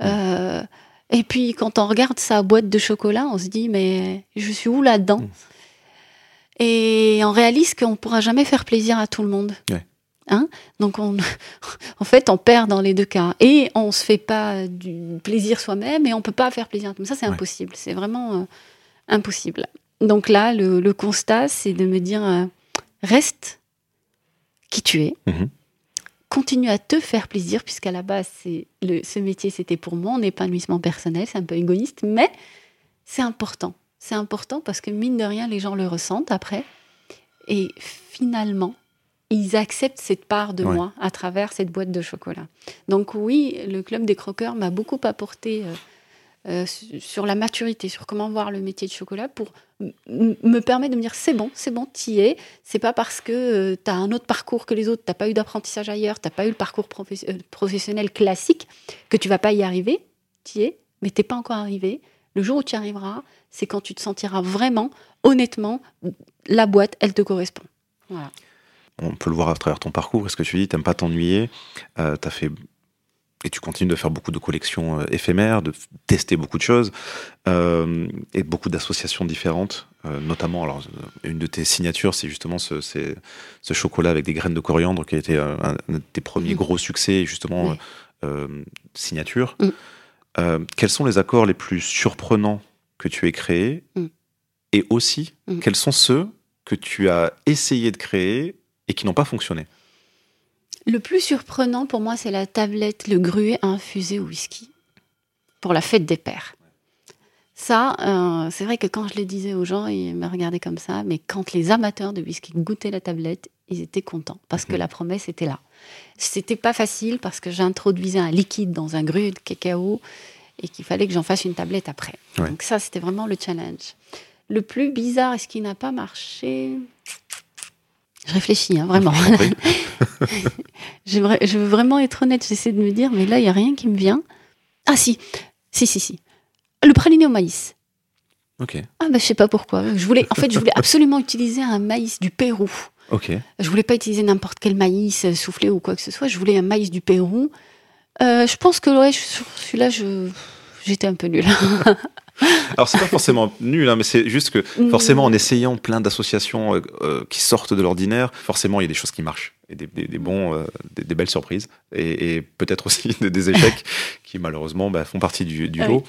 euh, et puis quand on regarde sa boîte de chocolat, on se dit mais je suis où là-dedans Mm. Et on réalise qu'on ne pourra jamais faire plaisir à tout le monde. Ouais. Hein? Donc on, en fait, on perd dans les deux cas. Et on se fait pas du plaisir soi-même et on peut pas faire plaisir à tout le monde. Ça, c'est Ouais. impossible. C'est vraiment euh, impossible. donc là, le, constat, c'est de me dire euh, reste qui tu es. Mhm. Continue à te faire plaisir, puisqu'à la base, c'est ce métier, c'était pour mon épanouissement personnel. C'est un peu égoïste, mais c'est important. C'est important parce que mine de rien, les gens le ressentent après. Et finalement, ils acceptent cette part de moi à travers cette boîte de chocolat. Donc oui, le club des croqueurs m'a beaucoup apporté euh, euh, sur la maturité, sur comment voir le métier de chocolat pour me permettre de me dire c'est bon, c'est bon, t'y es. C'est pas parce que euh, tu as un autre parcours que les autres, t'as pas eu d'apprentissage ailleurs, t'as pas eu le parcours professionnel classique que tu vas pas y arriver. T'y es, mais t'es pas encore arrivé. Le jour où tu arriveras, c'est quand tu te sentiras vraiment, honnêtement, la boîte, elle te correspond. Voilà on peut le voir à travers ton parcours. Est-ce que tu dis, t'aimes pas t'ennuyer euh, T'as fait et tu continues de faire beaucoup de collections euh, éphémères, de tester beaucoup de choses euh, et beaucoup d'associations différentes. notamment, alors une de tes signatures, c'est justement ce, ce, chocolat avec des graines de coriandre qui a été un, de tes premiers mm. gros succès, justement signature. Mm. quels sont les accords les plus surprenants que tu aies créés mm. et aussi quels sont ceux que tu as essayé de créer et qui n'ont pas fonctionné? Le plus surprenant pour moi, c'est la tablette, le gruet infusé au whisky pour la fête des pères. Ça, euh, c'est vrai que quand je le disais aux gens, ils me regardaient comme ça, mais quand les amateurs de whisky goûtaient la tablette, ils étaient contents parce que mhm. la promesse était là. C'était pas facile parce que j'introduisais un liquide dans un gruet de cacao et qu'il fallait que j'en fasse une tablette après. Donc ça, c'était vraiment le challenge. Le plus bizarre, est ce qui n'a pas marché, je réfléchis, hein, vraiment. je veux vraiment être honnête. J'essaie de me dire, mais là, il n'y a rien qui me vient. Ah, si, si, si, si. Le praliné au maïs. Ok. Ah, bah, je sais pas pourquoi. Je voulais, en fait, je voulais absolument utiliser un maïs du Pérou. Ok. Je voulais pas utiliser n'importe quel maïs euh, soufflé ou quoi que ce soit. Je voulais un maïs du Pérou. Euh, je pense que, ouais, celui-là, je, j'étais un peu nulle. Alors c'est pas forcément nul, hein, mais c'est juste que forcément en essayant plein d'associations euh, euh, qui sortent de l'ordinaire, forcément il y a des choses qui marchent. Et des, bons, euh, des, belles surprises. Et, peut-être aussi des, échecs qui malheureusement bah, font partie du, ah lot.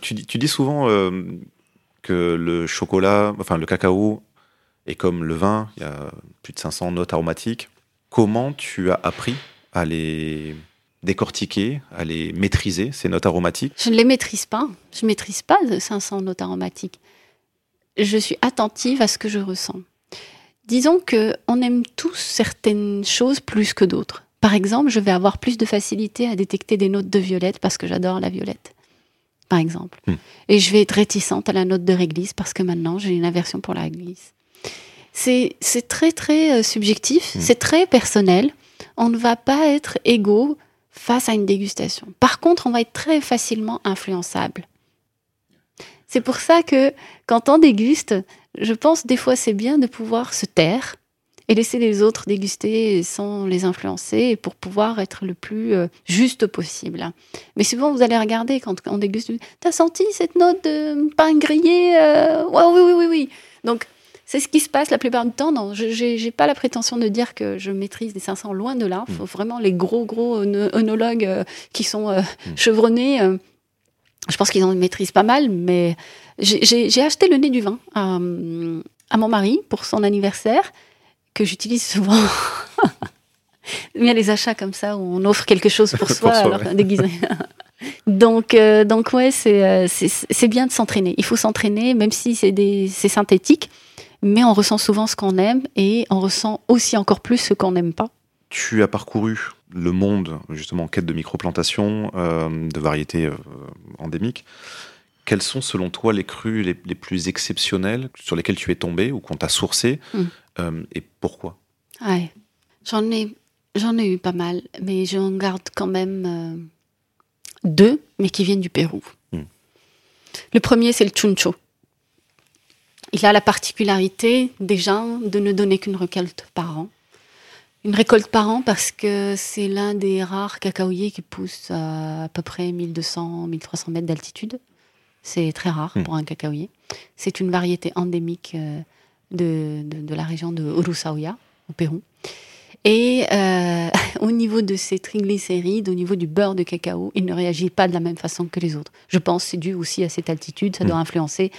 tu, tu, dis souvent que le chocolat, enfin le cacao est comme le vin, il y a plus de 500 notes aromatiques. Comment tu as appris à les décortiquer, à les maîtriser, ces notes aromatiques Je ne les maîtrise pas. Je ne maîtrise pas de 500 notes aromatiques. Je suis attentive à ce que je ressens. Disons que on aime tous certaines choses plus que d'autres. Par exemple, je vais avoir plus de facilité à détecter des notes de violette parce que j'adore la violette. Par exemple. Hmm. Et je vais être réticente à la note de réglisse parce que maintenant j'ai une aversion pour la réglisse. C'est très très euh, subjectif, hmm. c'est très personnel. On ne va pas être égaux face à une dégustation. Par contre, on va être très facilement influençable. C'est pour ça que quand on déguste, je pense des fois c'est bien de pouvoir se taire et laisser les autres déguster sans les influencer pour pouvoir être le plus euh, juste possible. Mais souvent, vous allez regarder quand on déguste, t'as senti cette note de pain grillé euh, Oui, oui, oui, oui. Donc, c'est ce qui se passe la plupart du temps. Non, je n'ai pas la prétention de dire que je maîtrise des 500, loin de là. Il faut vraiment les gros, gros œnologues euh, qui sont euh, mm. chevronnés. Euh, je pense qu'ils en maîtrisent pas mal, mais j'ai acheté le nez du vin à, mon mari pour son anniversaire, que j'utilise souvent. Il y a les achats comme ça où on offre quelque chose pour soi, alors déguisé. donc, donc ouais, c'est bien de s'entraîner. Il faut s'entraîner, même si c'est synthétique mais on ressent souvent ce qu'on aime et on ressent aussi encore plus ce qu'on n'aime pas. Tu as parcouru le monde justement en quête de microplantation, euh, de variétés euh, endémiques. Quels sont selon toi les crus les, plus exceptionnels sur lesquels tu es tombé ou qu'on t'a sourcé hmm. euh, et pourquoi? Ouais. J'en ai, j'en ai eu pas mal, mais j'en garde quand même deux, mais qui viennent du Pérou. Hmm. Le premier, c'est le chuncho. Il a la particularité déjà de ne donner qu'une récolte par an. Une récolte par an parce que c'est l'un des rares cacaoyers qui pousse à, à peu près 1200-1300 mètres d'altitude. C'est très rare hmm. pour un cacaoyer. C'est une variété endémique euh, de, de, la région de Urusauia, au Pérou. Et euh, au niveau de ses triglycérides, au niveau du beurre de cacao, il ne réagit pas de la même façon que les autres. Je pense que c'est dû aussi à cette altitude, ça doit hmm. influencer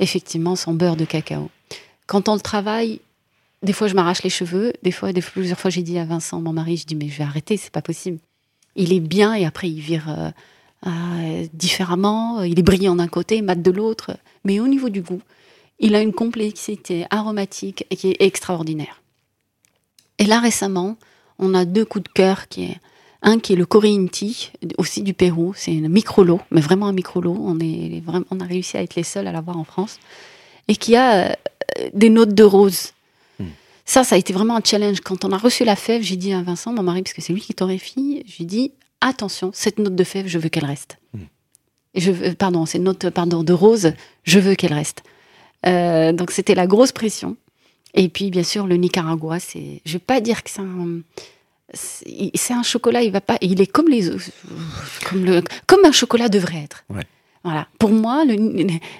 effectivement son beurre de cacao. Quand on le travaille, des fois je m'arrache les cheveux, des fois, plusieurs fois j'ai dit à Vincent, mon mari, je dis mais je vais arrêter, c'est pas possible. Il est bien et après il vire euh, euh, différemment, il est brillant d'un côté, mat de l'autre, mais au niveau du goût, il a une complexité aromatique qui est extraordinaire. Et là récemment, on a deux coups de cœur qui est un qui est le Corinti, aussi du Pérou, c'est un micro-lot, mais vraiment un micro-lot. On, est on a réussi à être les seuls à l'avoir en France. Et qui a euh, des notes de rose. Hmm. Ça, ça a été vraiment un challenge. Quand on a reçu la fève, j'ai dit à Vincent, mon mari, parce que c'est lui qui torréfie, j'ai dit attention, cette note de fève, je veux qu'elle reste. Hmm. Et je veux, pardon, cette note pardon, de rose, je veux qu'elle reste. Euh, donc c'était la grosse pression. Et puis, bien sûr, le Nicaragua, c'est. Je vais pas dire que c'est un c'est un chocolat, il va pas, il est comme les, comme le, comme un chocolat devrait être. Voilà. Pour moi,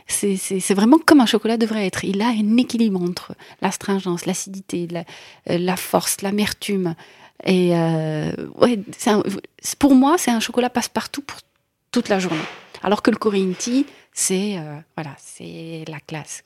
c'est vraiment comme un chocolat devrait être. Il a un équilibre entre l'astringence, l'acidité, la, euh, la, force, l'amertume. Et euh, ouais, pour moi, c'est un chocolat passe-partout pour toute la journée. Alors que le Corinti, c'est euh, voilà, c'est la classe.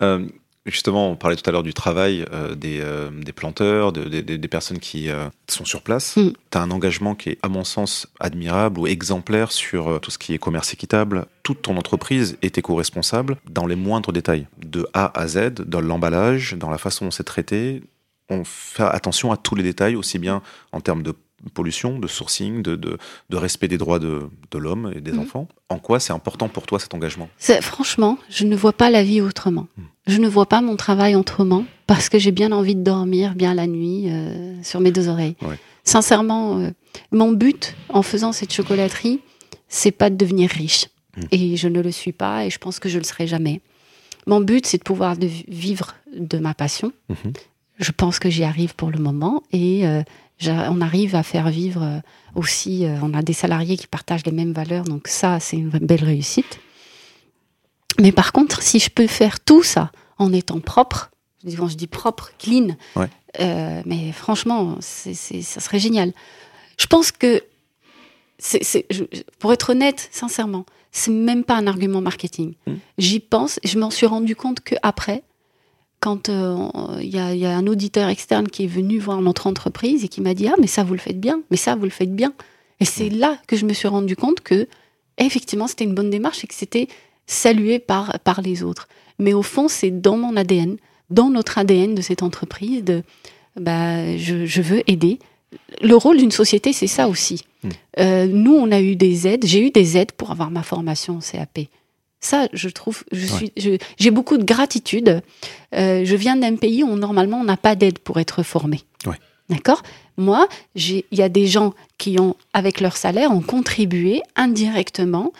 Justement, on parlait tout à l'heure du travail euh, des, euh, des, planteurs, de, des personnes qui euh, sont sur place. Mm. Tu as un engagement qui est, à mon sens, admirable ou exemplaire sur tout ce qui est commerce équitable. Toute ton entreprise est éco-responsable dans les moindres détails, de A à Z, dans l'emballage, dans la façon dont c'est traité. On fait attention à tous les détails, aussi bien en termes de pollution, de sourcing, de, de, respect des droits de, de l'homme et des mhm. enfants. En quoi c'est important pour toi cet engagement? Franchement, je ne vois pas la vie autrement. Hmm. Je ne vois pas mon travail autrement parce que j'ai bien envie de dormir bien la nuit euh, sur mes deux oreilles. Sincèrement, euh, mon but en faisant cette chocolaterie, c'est pas de devenir riche. Hmm. Et je ne le suis pas et je pense que je le serai jamais. Mon but, c'est de pouvoir de vivre de ma passion. Mhm. Je pense que j'y arrive pour le moment et euh, on arrive à faire vivre euh, aussi, euh, on a des salariés qui partagent les mêmes valeurs, donc ça, c'est une belle réussite. Mais par contre, si je peux faire tout ça en étant propre, quand je dis propre, clean, euh, mais franchement, ça serait génial. Je pense que, pour être honnête, sincèrement, c'est même pas un argument marketing. Mmh. J'y pense et je m'en suis rendu compte qu'après, quand euh, il y, a un auditeur externe qui est venu voir notre entreprise et qui m'a dit ah mais ça vous le faites bien, mais ça vous le faites bien. Et c'est là que je me suis rendu compte que effectivement c'était une bonne démarche et que c'était salué par par les autres. Mais au fond c'est dans mon ADN, dans notre ADN de cette entreprise de bah je, veux aider. Le rôle d'une société c'est ça aussi. Hmm. Euh, nous on a eu des aides, j'ai eu des aides pour avoir ma formation CAP. Ça, je trouve, je suis, j'ai beaucoup de gratitude. Euh, je viens d'un pays où normalement on n'a pas d'aide pour être formé. D'accord? Moi, il y a des gens qui ont, avec leur salaire, ont contribué indirectement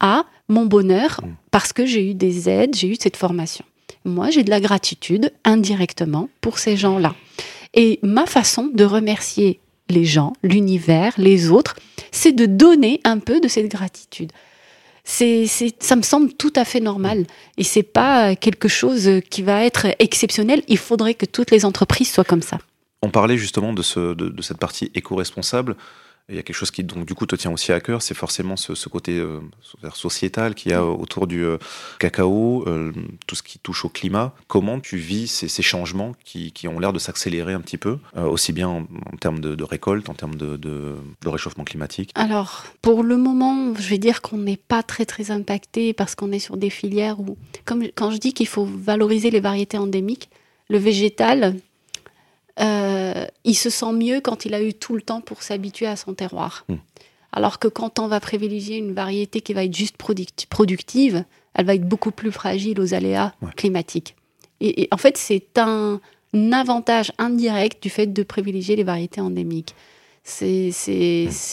à mon bonheur mm. parce que j'ai eu des aides, j'ai eu cette formation. Moi, j'ai de la gratitude indirectement pour ces gens-là. Et ma façon de remercier les gens, l'univers, les autres, c'est de donner un peu de cette gratitude c'est, ça me semble tout à fait normal. Et c'est pas quelque chose qui va être exceptionnel. Il faudrait que toutes les entreprises soient comme ça. On parlait justement de, ce, de cette partie éco-responsable il y a quelque chose qui, donc, du coup, te tient aussi à cœur, c'est forcément ce, côté euh, sociétal qu'il y a mm. autour du euh, cacao, euh, tout ce qui touche au climat. Comment tu vis ces, changements qui, ont l'air de s'accélérer un petit peu, aussi bien en, termes de, récolte, en termes de, de, réchauffement climatique? Alors, pour le moment, je vais dire qu'on n'est pas très, très impacté parce qu'on est sur des filières où, comme quand je dis qu'il faut valoriser les variétés endémiques, le végétal, euh, il se sent mieux quand il a eu tout le temps pour s'habituer à son terroir. Hmm. Alors que quand on va privilégier une variété qui va être juste productive, elle va être beaucoup plus fragile aux aléas climatiques. Et, en fait, c'est un, avantage indirect du fait de privilégier les variétés endémiques. C'est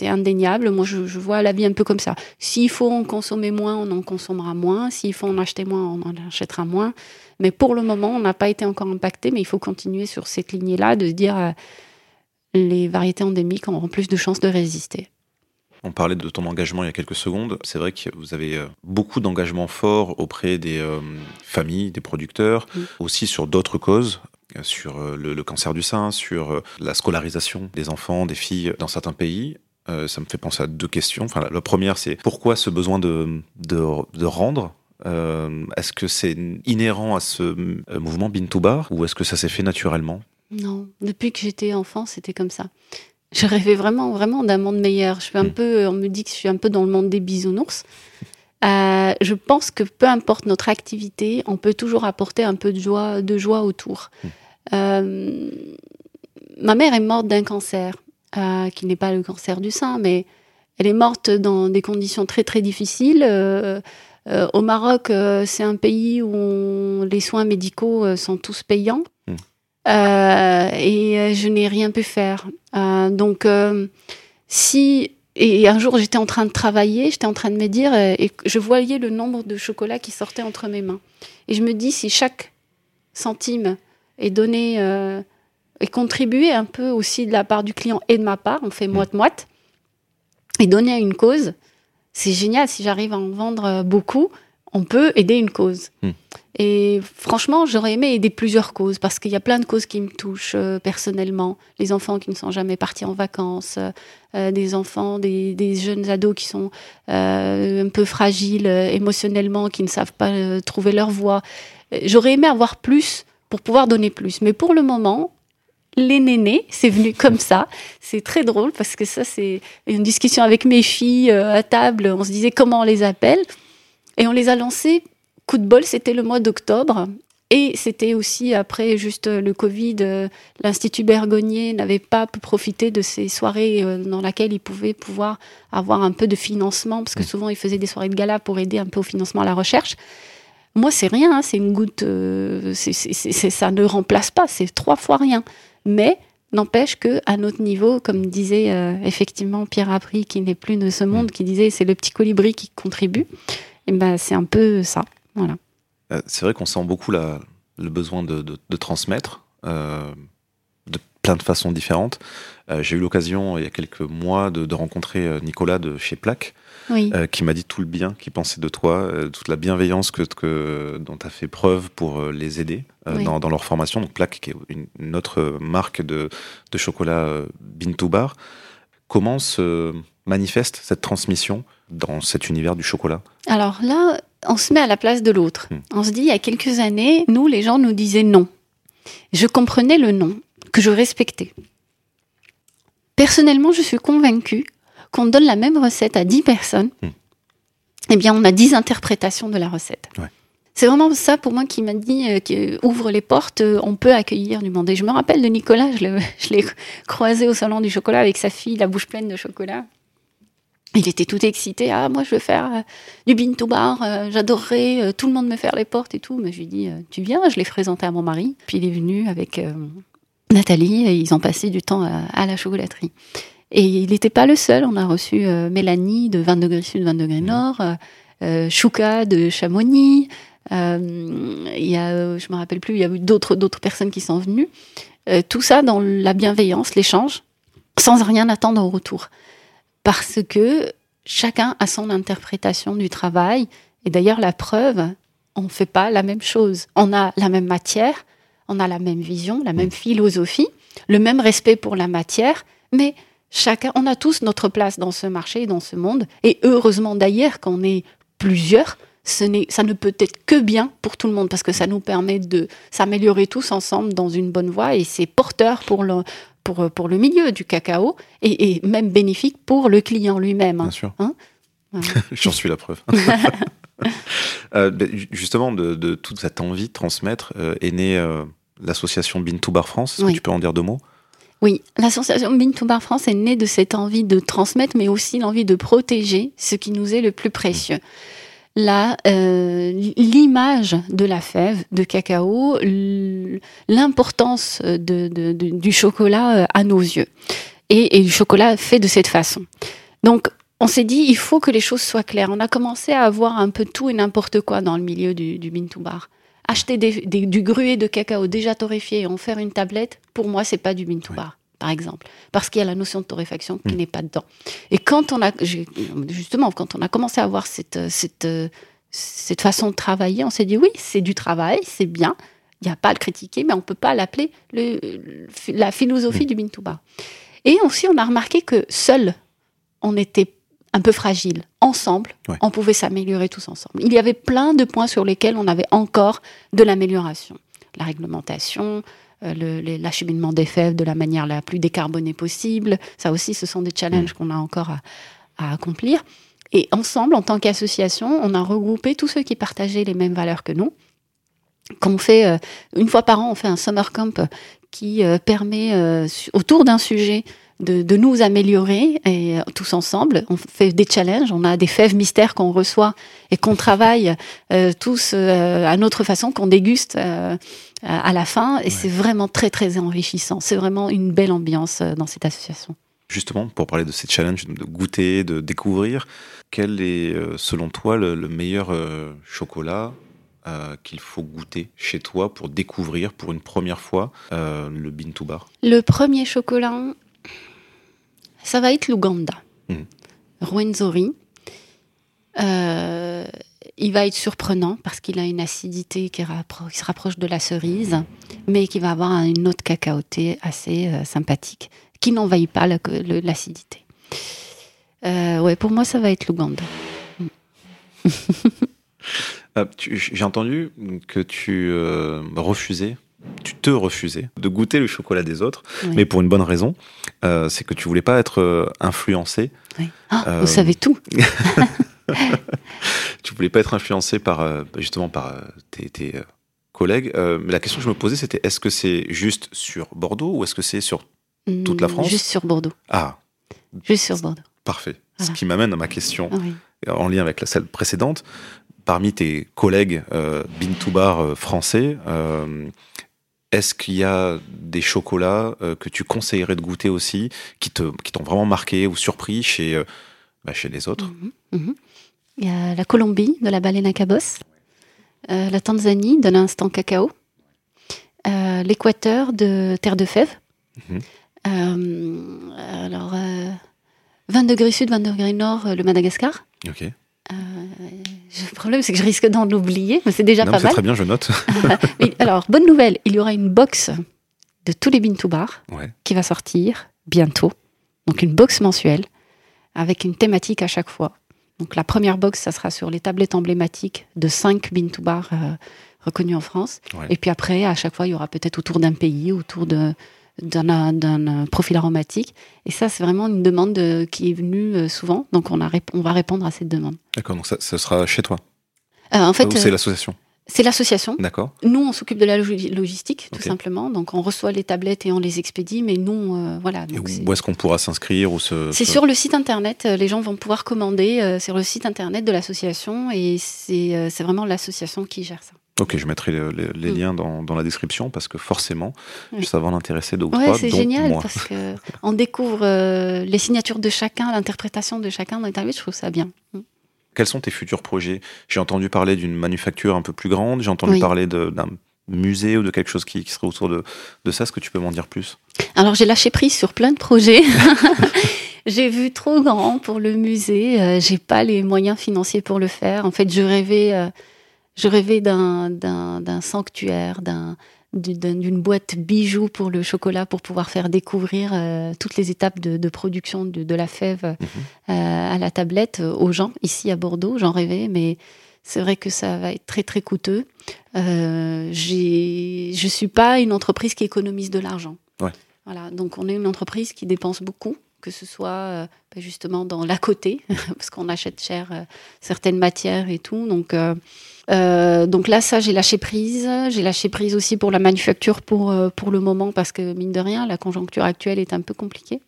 indéniable. Moi, je, vois la vie un peu comme ça. S'il faut en consommer moins, on en consommera moins. S'il faut en acheter moins, on en achètera moins. Mais pour le moment, on n'a pas été encore impacté, mais il faut continuer sur cette lignée-là, de se dire euh, les variétés endémiques auront plus de chances de résister. On parlait de ton engagement il y a quelques secondes. C'est vrai que vous avez euh, beaucoup d'engagements forts auprès des euh, familles, des producteurs, aussi sur d'autres causes sur le, cancer du sein, sur la scolarisation des enfants, des filles dans certains pays. ça me fait penser à deux questions. Enfin, la, première, c'est pourquoi ce besoin de, de, rendre Est-ce que c'est inhérent à ce mouvement Bin to Bar ou est-ce que ça s'est fait naturellement? Non, depuis que j'étais enfant, c'était comme ça. Je rêvais vraiment, vraiment d'un monde meilleur. Je suis un hmm. peu, on me dit que je suis un peu dans le monde des bisounours. Euh, je pense que peu importe notre activité, on peut toujours apporter un peu de joie, de joie autour. Hmm. Euh, ma mère est morte d'un cancer, euh, qui n'est pas le cancer du sein, mais elle est morte dans des conditions très très difficiles. Au Maroc, c'est un pays où les soins médicaux sont tous payants. Hmm. et je n'ai rien pu faire. donc, si et un jour, j'étais en train de travailler, j'étais en train de me dire, euh, et je voyais le nombre de chocolats qui sortaient entre mes mains. Et je me dis, si chaque centime est donné euh, et contribué un peu aussi de la part du client et de ma part, on fait moite-moite, et donné à une cause, c'est génial. Si j'arrive à en vendre euh, beaucoup, on peut aider une cause. Hmm. Et franchement, j'aurais aimé aider plusieurs causes parce qu'il y a plein de causes qui me touchent euh, personnellement. Les enfants qui ne sont jamais partis en vacances, euh, des enfants, des, jeunes ados qui sont un peu fragiles émotionnellement, qui ne savent pas trouver leur voie. J'aurais aimé avoir plus pour pouvoir donner plus. Mais pour le moment, les nénés, c'est venu comme ça. C'est très drôle parce que ça, c'est une discussion avec mes filles à table. On se disait comment on les appelle. Et on les a lancés coup de bol, c'était le mois d'octobre. Et c'était aussi après juste le Covid, euh, l'Institut Bergonier n'avait pas pu profiter de ces soirées euh, dans lesquelles il pouvait pouvoir avoir un peu de financement, parce que mmh. souvent il faisait des soirées de gala pour aider un peu au financement à la recherche. Moi, c'est rien, hein, c'est une goutte, euh, ça ne remplace pas, c'est trois fois rien. Mais n'empêche que à notre niveau, comme disait effectivement Pierre Apri, qui n'est plus de ce monde, mmh. qui disait c'est le petit colibri qui contribue, et ben c'est un peu ça. Voilà. Euh, c'est vrai qu'on sent beaucoup la, le besoin de, de, transmettre euh, plein de façons différentes. Euh, j'ai eu l'occasion, il y a quelques mois, de, de rencontrer Nicolas de chez Plaque, qui m'a dit tout le bien qu'il pensait de toi, toute la bienveillance que, que dont tu as fait preuve pour les aider dans, dans, leur formation. Donc Plaque, qui est une, autre marque de, de chocolat Bintou Bar. Comment se manifeste cette transmission dans cet univers du chocolat? Alors là, on se met à la place de l'autre. Hmm. On se dit, il y a quelques années, nous, les gens nous disaient non. Je comprenais le non, que je respectais. Personnellement, je suis convaincue qu'on donne la même recette à 10 personnes, hmm. eh bien, on a 10 interprétations de la recette. C'est vraiment ça pour moi qui m'a dit euh, ouvre les portes, euh, on peut accueillir du monde. Et je me rappelle de Nicolas, je l'ai croisé au salon du chocolat avec sa fille, la bouche pleine de chocolat. Il était tout excité. Ah, moi, je veux faire euh, du bin to bar. Euh, j'adorerais euh, tout le monde me faire les portes et tout. Mais je lui ai dit, tu viens Je l'ai présenté à mon mari. Puis il est venu avec Nathalie et ils ont passé du temps à, la chocolaterie. Et il n'était pas le seul. On a reçu Mélanie de 20 degrés sud, 20 degrés nord, Chouka de Chamonix. il y a, je me rappelle plus, il y a eu d'autres d'autres personnes qui sont venues. tout ça dans la bienveillance, l'échange, sans rien attendre au retour parce que chacun a son interprétation du travail. Et d'ailleurs, la preuve, on ne fait pas la même chose. On a la même matière, on a la même vision, la même philosophie, le même respect pour la matière, mais chacun, on a tous notre place dans ce marché, dans ce monde. Et heureusement d'ailleurs qu'on est plusieurs, ce ça ne peut être que bien pour tout le monde parce que ça nous permet de s'améliorer tous ensemble dans une bonne voie et c'est porteur pour le, pour, pour le milieu du cacao et, même bénéfique pour le client lui-même. Bien sûr. Hein? J'en suis la preuve. Euh, ben, justement, de, toute cette envie de transmettre euh, est née euh, l'association Bin to Bar France. Est-ce que tu peux en dire deux mots? Oui, l'association Bin to Bar France est née de cette envie de transmettre, mais aussi l'envie de protéger ce qui nous est le plus précieux la euh, l'image de la fève de cacao, l'importance de, du chocolat euh, à nos yeux et, du chocolat fait de cette façon. Donc on s'est dit il faut que les choses soient claires. On a commencé à avoir un peu tout et n'importe quoi dans le milieu du, du bar. Acheter du gruet de cacao déjà torréfié et en faire une tablette, pour moi c'est pas du bintou bar par exemple, parce qu'il y a la notion de torréfaction qui hmm. n'est pas dedans. Et quand on a, justement, quand on a commencé à avoir cette, cette, cette façon de travailler, on s'est dit oui, c'est du travail, c'est bien, il n'y a pas à le critiquer, mais on ne peut pas l'appeler la philosophie hmm. du Bintuba. Et aussi, on a remarqué que seul on était un peu fragile. Ensemble, Ouais. on pouvait s'améliorer tous ensemble. Il y avait plein de points sur lesquels on avait encore de l'amélioration. La réglementation, euh, l'acheminement des fèves de la manière la plus décarbonée possible. Ça aussi, ce sont des challenges qu'on a encore à, à accomplir. Et ensemble, en tant qu'association, on a regroupé tous ceux qui partageaient les mêmes valeurs que nous. Qu'on fait euh, une fois par an, on fait un summer camp qui euh, permet euh, autour d'un sujet de, de nous améliorer et euh, tous ensemble. On fait des challenges, on a des fèves mystères qu'on reçoit et qu'on travaille euh, tous euh, à notre façon, qu'on déguste euh, à la fin. Et c'est vraiment très très enrichissant. C'est vraiment une belle ambiance dans cette association. Justement, pour parler de ces challenges, de goûter, de découvrir, quel est, selon toi, le, le meilleur chocolat euh, qu'il faut goûter chez toi pour découvrir pour une première fois euh, le Bean to Bar? Le premier chocolat, ça va être l'Ouganda. Mhm. Rwenzori. Euh, il va être surprenant parce qu'il a une acidité qui, se rapproche de la cerise, mais qui va avoir une note cacaotée assez euh, sympathique, qui n'envahit pas la- l'acidité. Euh, ouais, pour moi, ça va être l'Ouganda. J'ai entendu que tu refusais, tu te refusais de goûter le chocolat des autres, Oui. mais pour une bonne raison, euh, c'est que tu voulais pas être euh, influencé. Oui. Ah, Euh, Vous savez tout. Tu voulais pas être influencé par euh, justement par euh, tes, tes, euh, collègues. Euh, mais la question que je me posais, c'était est-ce que c'est juste sur Bordeaux ou est-ce que c'est sur Toute la Hmm, France Juste sur Bordeaux. ah Juste sur Bordeaux. parfait. Ce qui m'amène à ma question Ah oui. en lien avec la celle précédente. Parmi tes collègues euh, Bean to Bar euh, français, euh, est-ce qu'il y a des chocolats euh, que tu conseillerais de goûter aussi, qui t'ont vraiment marqué ou surpris chez euh, bah, chez les autres? Mhm, mhm. Il y a la Colombie de la baleine à cabosse, euh, la Tanzanie de l'instant cacao, l'Équateur de terre de fèves. Mhm. Alors, euh, 20 degrés sud, 20 degrés nord, le Madagascar. Ok. Le problème, c'est que je risque d'en oublier, mais c'est déjà Non, pas mal. très bien, je note. Alors, bonne nouvelle, il y aura une box de tous les Bintou Bar ouais. qui va sortir bientôt. Donc une box mensuelle avec une thématique à chaque fois. Donc la première box, ça sera sur les tablettes emblématiques de 5 bin to bar euh, reconnus en France. Ouais. Et puis après, à chaque fois, il y aura peut-être autour d'un pays, autour de d'un d'un, euh, profil aromatique. Et ça, c'est vraiment une demande euh, qui est venue euh, souvent. Donc on, a, on va répondre à cette demande. D'accord, donc ça, ce sera chez toi. Euh, en fait, Ou c'est euh, l'association. c'est l'association. D'accord. Nous, on s'occupe de la logi- logistique, tout simplement. Donc on reçoit les tablettes et on les expédie. Mais nous, euh, voilà. Et donc où est-ce qu'on pourra s'inscrire ou se. C'est sur le site internet, euh, les gens vont pouvoir commander euh, sur le site internet de l'association et c'est euh, c'est vraiment l'association qui gère ça. Ok, je mettrai le- le- les Mm. liens dans, dans la description parce que forcément, ça va en intéresser deux ou Ouais, c'est génial moi. parce que on découvre euh, les signatures de chacun, l'interprétation de chacun dans l'interview, je trouve ça bien. Mm. Quels sont tes futurs projets? J'ai entendu parler d'une manufacture un peu plus grande, j'ai entendu Oui. parler de- d'un musée ou de quelque chose qui, qui serait autour de, de ça. Est-ce que tu peux m'en dire plus? Alors j'ai lâché prise sur plein de projets. j'ai vu trop grand pour le musée. euh, j'ai pas les moyens financiers pour le faire. En fait, je rêvais, euh, je rêvais d'un sanctuaire, d'un du- d'un- d'une boîte bijoux pour le chocolat pour pouvoir faire découvrir euh, toutes les étapes de, de production de, de la fève euh, à la tablette euh, aux gens ici à Bordeaux. J'en rêvais, mais c'est vrai que ça va être très très coûteux. Euh, je suis pas une entreprise qui économise de l'argent. Ouais. Voilà, donc on est une entreprise qui dépense beaucoup, que ce soit ben, justement dans l'à côté, parce qu'on achète cher certaines matières et tout. Donc, euh, donc là, ça, j'ai lâché prise. J'ai lâché prise aussi pour la manufacture pour, euh, pour le moment, parce que mine de rien, la conjoncture actuelle est un peu compliquée.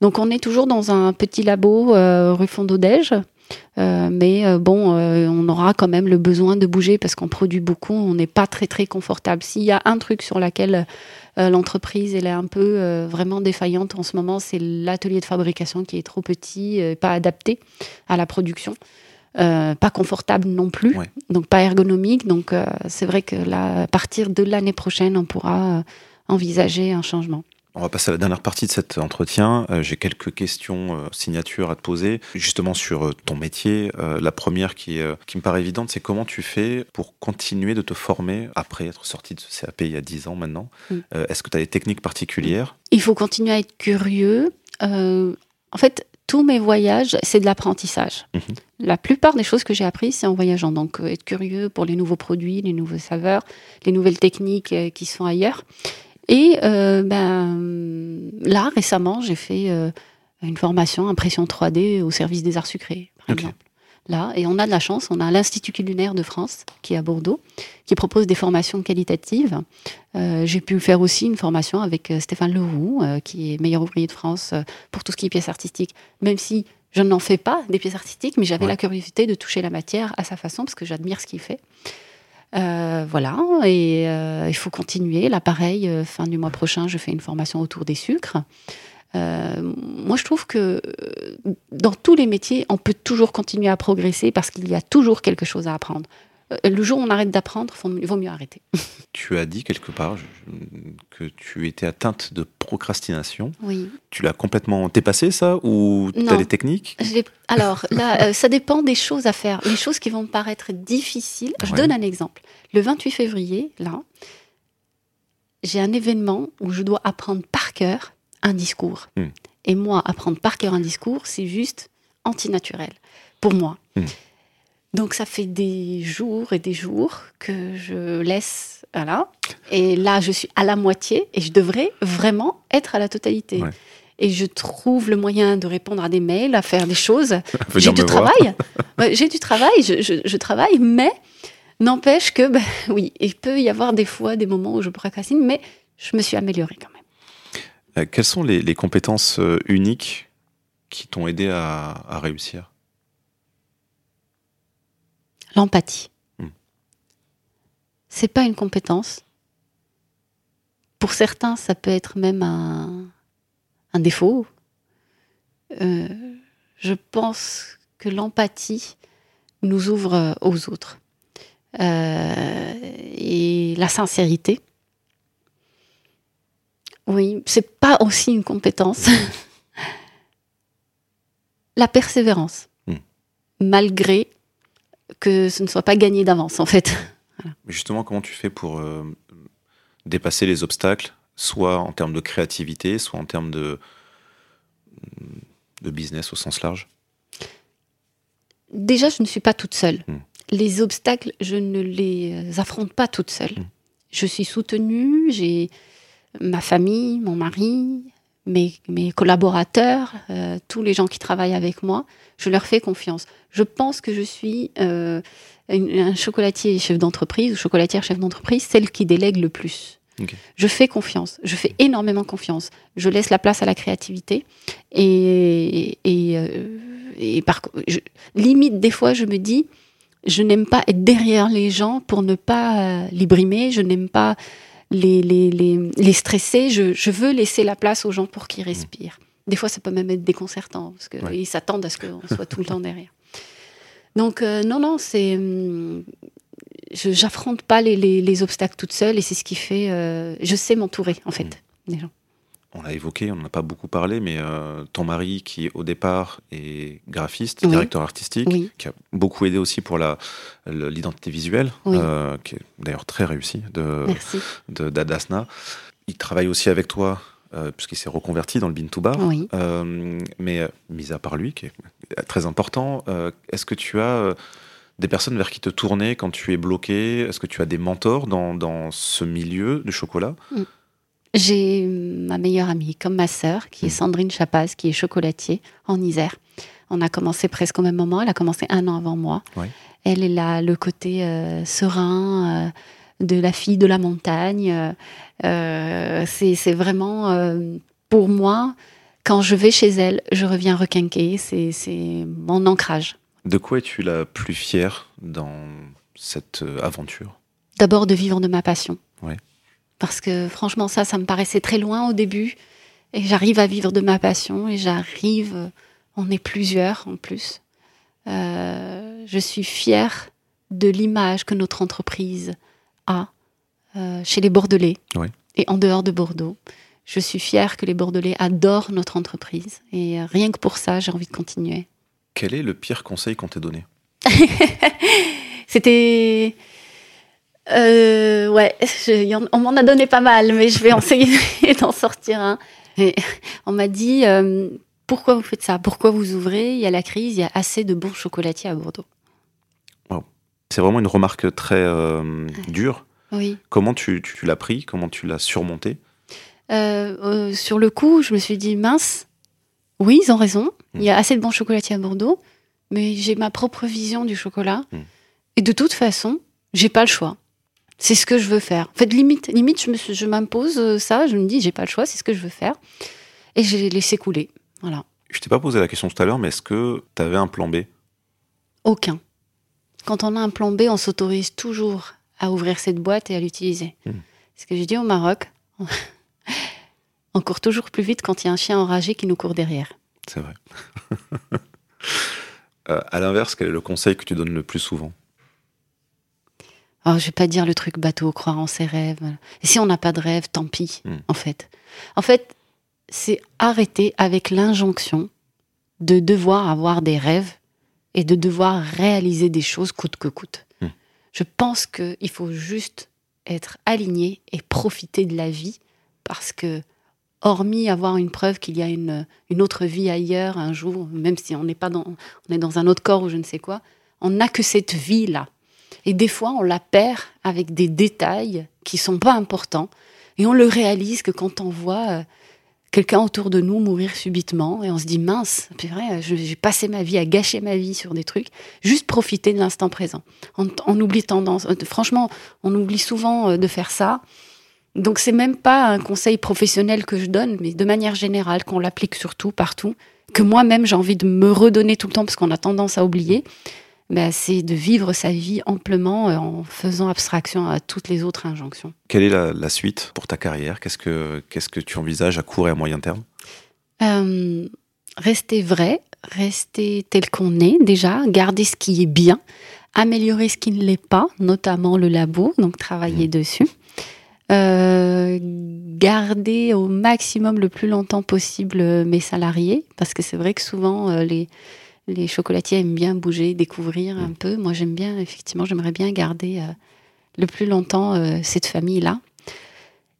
Donc on est toujours dans un petit labo euh, rue. Euh, mais bon, on aura quand même le besoin de bouger parce qu'on produit beaucoup, on n'est pas très très confortable. S'il y a un truc sur lequel euh, l'entreprise elle est un peu vraiment défaillante en ce moment, c'est l'atelier de fabrication qui est trop petit, pas adapté à la production, Euh, pas confortable non plus, Ouais. donc pas ergonomique. Donc euh, c'est vrai que là, à partir de l'année prochaine, on pourra euh, envisager un changement. On va passer à la dernière partie de cet entretien. Euh, J'ai quelques questions signatures à te poser, justement sur ton métier. La première qui, me paraît évidente, c'est comment tu fais pour continuer de te former après être sorti de ce CAP il y a 10 ans maintenant? Mm. Est-ce que tu as des techniques particulières? Il faut continuer à être curieux. En fait, tous mes voyages, c'est de l'apprentissage. Mhm. La plupart des choses que j'ai apprises, c'est en voyageant. Donc, euh, être curieux pour les nouveaux produits, les nouveaux saveurs, les nouvelles techniques euh, qui sont ailleurs. Et euh, ben, là, récemment, j'ai fait euh, une formation impression 3D au service des arts sucrés, par exemple. Là, et on a de la chance, on a l'Institut culinaire de France, qui est à Bordeaux, qui propose des formations qualitatives. Euh, j'ai pu faire aussi une formation avec Stéphane Leroux, qui est meilleur ouvrier de France pour tout ce qui est pièces artistiques, même si je n'en fais pas des pièces artistiques, mais j'avais Ouais. la curiosité de toucher la matière à sa façon, parce que j'admire ce qu'il fait. Euh, voilà, et euh, il faut continuer. Là, pareil, euh, fin du mois prochain, je fais une formation autour des sucres. Euh, moi, je trouve que dans tous les métiers, on peut toujours continuer à progresser parce qu'il y a toujours quelque chose à apprendre. Euh, Le jour où on arrête d'apprendre, il vaut mieux arrêter. Tu as dit quelque part que tu étais atteinte de procrastination. Oui. Tu l'as complètement dépassé, ça Ou tu as des techniques? Alors là, euh, ça dépend des choses à faire. Les choses qui vont me paraître difficiles. Je Ouais. donne un exemple. Le 28 février, là, j'ai un événement où je dois apprendre par cœur un discours. Hmm. Et moi, apprendre par cœur un discours, c'est juste antinaturel pour moi. Hmm. Donc ça fait des jours et des jours que je laisse, voilà. Et là, je suis à la moitié et je devrais vraiment être à la totalité. Ouais. Et je trouve le moyen de répondre à des mails, à faire des choses. J'ai du travail. J'ai du travail, je, travaille, mais n'empêche que, ben, oui, il peut y avoir des fois des moments où je procrastine, mais je me suis améliorée quand même. Euh, Quelles sont les, les compétences euh, uniques qui t'ont aidé à, à réussir? L'empathie. Hmm. C'est pas une compétence. Pour certains, ça peut être même un, un défaut. Euh, je pense que l'empathie nous ouvre aux autres. Euh, et la sincérité. Oui, c'est pas aussi une compétence. la persévérance. Hmm. Malgré que ce ne soit pas gagné d'avance, en fait. Justement, comment tu fais pour euh, dépasser les obstacles, soit en termes de créativité, soit en termes de, de business au sens large? Déjà, je ne suis pas toute seule. Hmm. Les obstacles, je ne les affronte pas toute seule. Hmm. Je suis soutenue, j'ai ma famille, mon mari, mes, mes collaborateurs, euh, tous les gens qui travaillent avec moi. Je leur fais confiance. Je pense que je suis euh, une- un chocolatier chef d'entreprise ou chocolatière chef d'entreprise, celle qui délègue le plus. Je fais confiance, je fais énormément confiance. Je laisse la place à la créativité et, et, euh, et par je- limite des fois je me dis je n'aime pas être derrière les gens pour ne pas les brimer, je n'aime pas les, les, les, les stresser, je, je veux laisser la place aux gens pour qu'ils respirent. Des fois ça peut même être déconcertant parce qu'ils Ouais. s'attendent à ce qu'on soit tout le temps derrière. Donc euh, non, non, c'est... hum, je j'affronte pas les, les, les obstacles toute seule et c'est ce qui fait... euh, je sais m'entourer en fait des gens. On l'a évoqué, on n'en a pas beaucoup parlé, mais euh, ton mari, qui au départ est graphiste, Oui. directeur artistique, Oui. qui a beaucoup aidé aussi pour la- l'identité visuelle, Oui. euh, qui est d'ailleurs très réussi, de, d'Adasna. Il travaille aussi avec toi, euh, puisqu'il s'est reconverti dans le Bean to Bar. Mais mis à part lui, qui est très important, est-ce que tu as des personnes vers qui te tourner quand tu es bloqué? Est-ce que tu as des mentors dans, dans ce milieu du chocolat? J'ai ma meilleure amie, comme ma sœur, qui est Mhm. Sandrine Chapaz, qui est chocolatier en Isère. On a commencé presque au même moment. Elle a commencé un an avant moi. Ouais. Elle est là, le côté euh, serein euh, de la fille de la montagne. Euh, c'est vraiment, pour moi, quand je vais chez elle, je reviens requinquée. C'est mon ancrage. De quoi es-tu la plus fière dans cette aventure? D'abord de vivre de ma passion. Ouais. Parce que franchement, ça, ça me paraissait très loin au début. Et j'arrive à vivre de ma passion et j'arrive, on est plusieurs en plus. Euh, je suis fière de l'image que notre entreprise a euh, chez les Bordelais et en dehors de Bordeaux. Je suis fière que les Bordelais adorent notre entreprise. Et euh, rien que pour ça, j'ai envie de continuer. Quel est le pire conseil qu'on t'ait donné? C'était. Euh, ouais, je- on m'en a donné pas mal, mais je vais essayer d'en sortir un. Et on m'a dit euh, pourquoi vous faites ça? Pourquoi vous ouvrez? Il y a la crise, il y a assez de bons chocolatiers à Bordeaux. C'est vraiment une remarque très euh, dure. Oui. Comment tu, tu, l'as pris? Comment tu l'as surmonté? Sur le coup, je me suis dit, mince, oui, ils ont raison. Il y a assez de bons chocolatiers à Bordeaux, mais j'ai ma propre vision du chocolat. Mm. Et de toute façon, j'ai pas le choix. C'est ce que je veux faire. En fait, limite, limite je, me suis- je m'impose ça. Je me dis, j'ai pas le choix, c'est ce que je veux faire. Et j'ai laissé couler. Voilà. Je t'ai pas posé la question tout à l'heure, mais est-ce que tu avais un plan B? Aucun. Quand on a un plan B, on s'autorise toujours à ouvrir cette boîte et à l'utiliser. Hmm. Ce que je dis au Maroc, on court toujours plus vite quand il y a un chien enragé qui nous court derrière. C'est vrai. Euh, à l'inverse, quel est le conseil que tu donnes le plus souvent? Alors, je vais pas dire le truc bateau, croire en ses rêves. Et si on n'a pas de rêve, tant pis, Hmm. en fait. En fait, c'est arrêter avec l'injonction de devoir avoir des rêves et de devoir réaliser des choses coûte que coûte. Hmm. Je pense qu'il faut juste être aligné et profiter de la vie parce que, hormis avoir une preuve qu'il y a une, une autre vie ailleurs un jour, même si on n'est pas dans, on est dans un autre corps ou je ne sais quoi, on n'a que cette vie-là. Et des fois, on la perd avec des détails qui sont pas importants. Et on le réalise que quand on voit euh, quelqu'un autour de nous mourir subitement, et on se dit mince, c'est vrai, j'ai passé ma vie à gâcher ma vie sur des trucs. Juste profiter de l'instant présent. On, on oublie tendance. euh, Franchement, on oublie souvent euh, de faire ça. Donc c'est même pas un conseil professionnel que je donne, mais de manière générale, qu'on l'applique surtout partout, que moi-même j'ai envie de me redonner tout le temps parce qu'on a tendance à oublier. Ben, c'est de vivre sa vie amplement euh, en faisant abstraction à toutes les autres injonctions. Quelle est la, la suite pour ta carrière? Qu'est-ce que qu'est-ce que tu envisages à court et à moyen terme? Euh, rester vrai, rester tel qu'on est déjà, garder ce qui est bien, améliorer ce qui ne l'est pas, notamment le labo, donc travailler dessus. Euh, garder au maximum le plus longtemps possible mes salariés, parce que c'est vrai que souvent euh, les, les chocolatiers aiment bien bouger, découvrir un peu. Moi j'aime bien, effectivement, j'aimerais bien garder euh, le plus longtemps euh, cette famille-là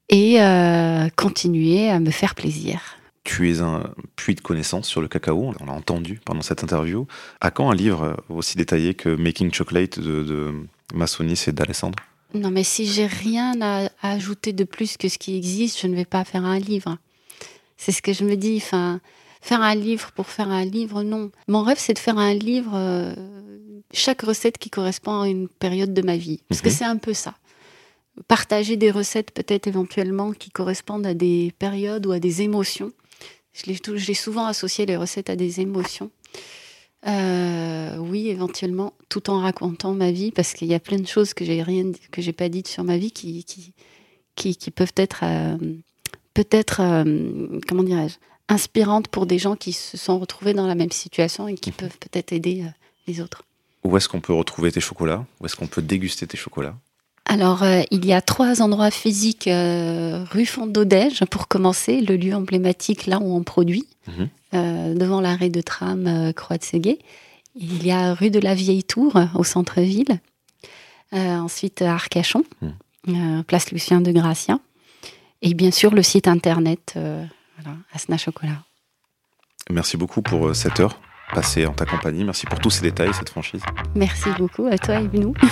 et euh, continuer à me faire plaisir. Tu es un puits de connaissances sur le cacao, on l'a entendu pendant cette interview. À quand un livre aussi détaillé que Making Chocolate de, de Massonis et d'Alessandre? Non, mais si j'ai rien à, à ajouter de plus que ce qui existe, je ne vais pas faire un livre. C'est ce que je me dis. Enfin, faire un livre pour faire un livre, non. Mon rêve, c'est de faire un livre, euh, chaque recette qui correspond à une période de ma vie. Parce que Mhm. c'est un peu ça. Partager des recettes, peut-être éventuellement, qui correspondent à des périodes ou à des émotions. Je l'ai souvent associé les recettes à des émotions. Euh, oui, éventuellement, tout en racontant ma vie, parce qu'il y a plein de choses que j'ai rien, que j'ai pas dites sur ma vie qui, qui, qui, qui peuvent être, euh, peut-être, euh, comment dirais-je, inspirantes pour des gens qui se sont retrouvés dans la même situation et qui peuvent peut-être aider euh, les autres. Où est-ce qu'on peut retrouver tes chocolats? Où est-ce qu'on peut déguster tes chocolats? Alors, euh, il y a trois endroits physiques euh, rue Fondodège, pour commencer, le lieu emblématique là où on produit, Mhm. euh, devant l'arrêt de tram Croix de Ségué. Il y a rue de la Vieille Tour, au centre-ville. Ensuite, à Arcachon, euh, place Lucien de Gracia. Et bien sûr, le site internet voilà, Asna Chocolat. Merci beaucoup pour euh, cette heure passée en ta compagnie. Merci pour tous ces détails, cette franchise. Merci beaucoup à toi et nous.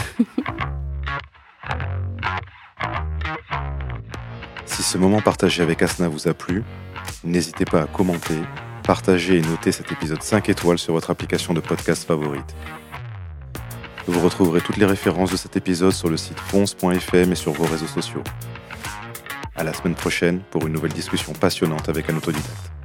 Si ce moment partagé avec Asna vous a plu, n'hésitez pas à commenter, partager et noter cet épisode 5 étoiles sur votre application de podcast favorite. Vous retrouverez toutes les références de cet épisode sur le site ponce.fm et sur vos réseaux sociaux. À la semaine prochaine pour une nouvelle discussion passionnante avec un autodidacte.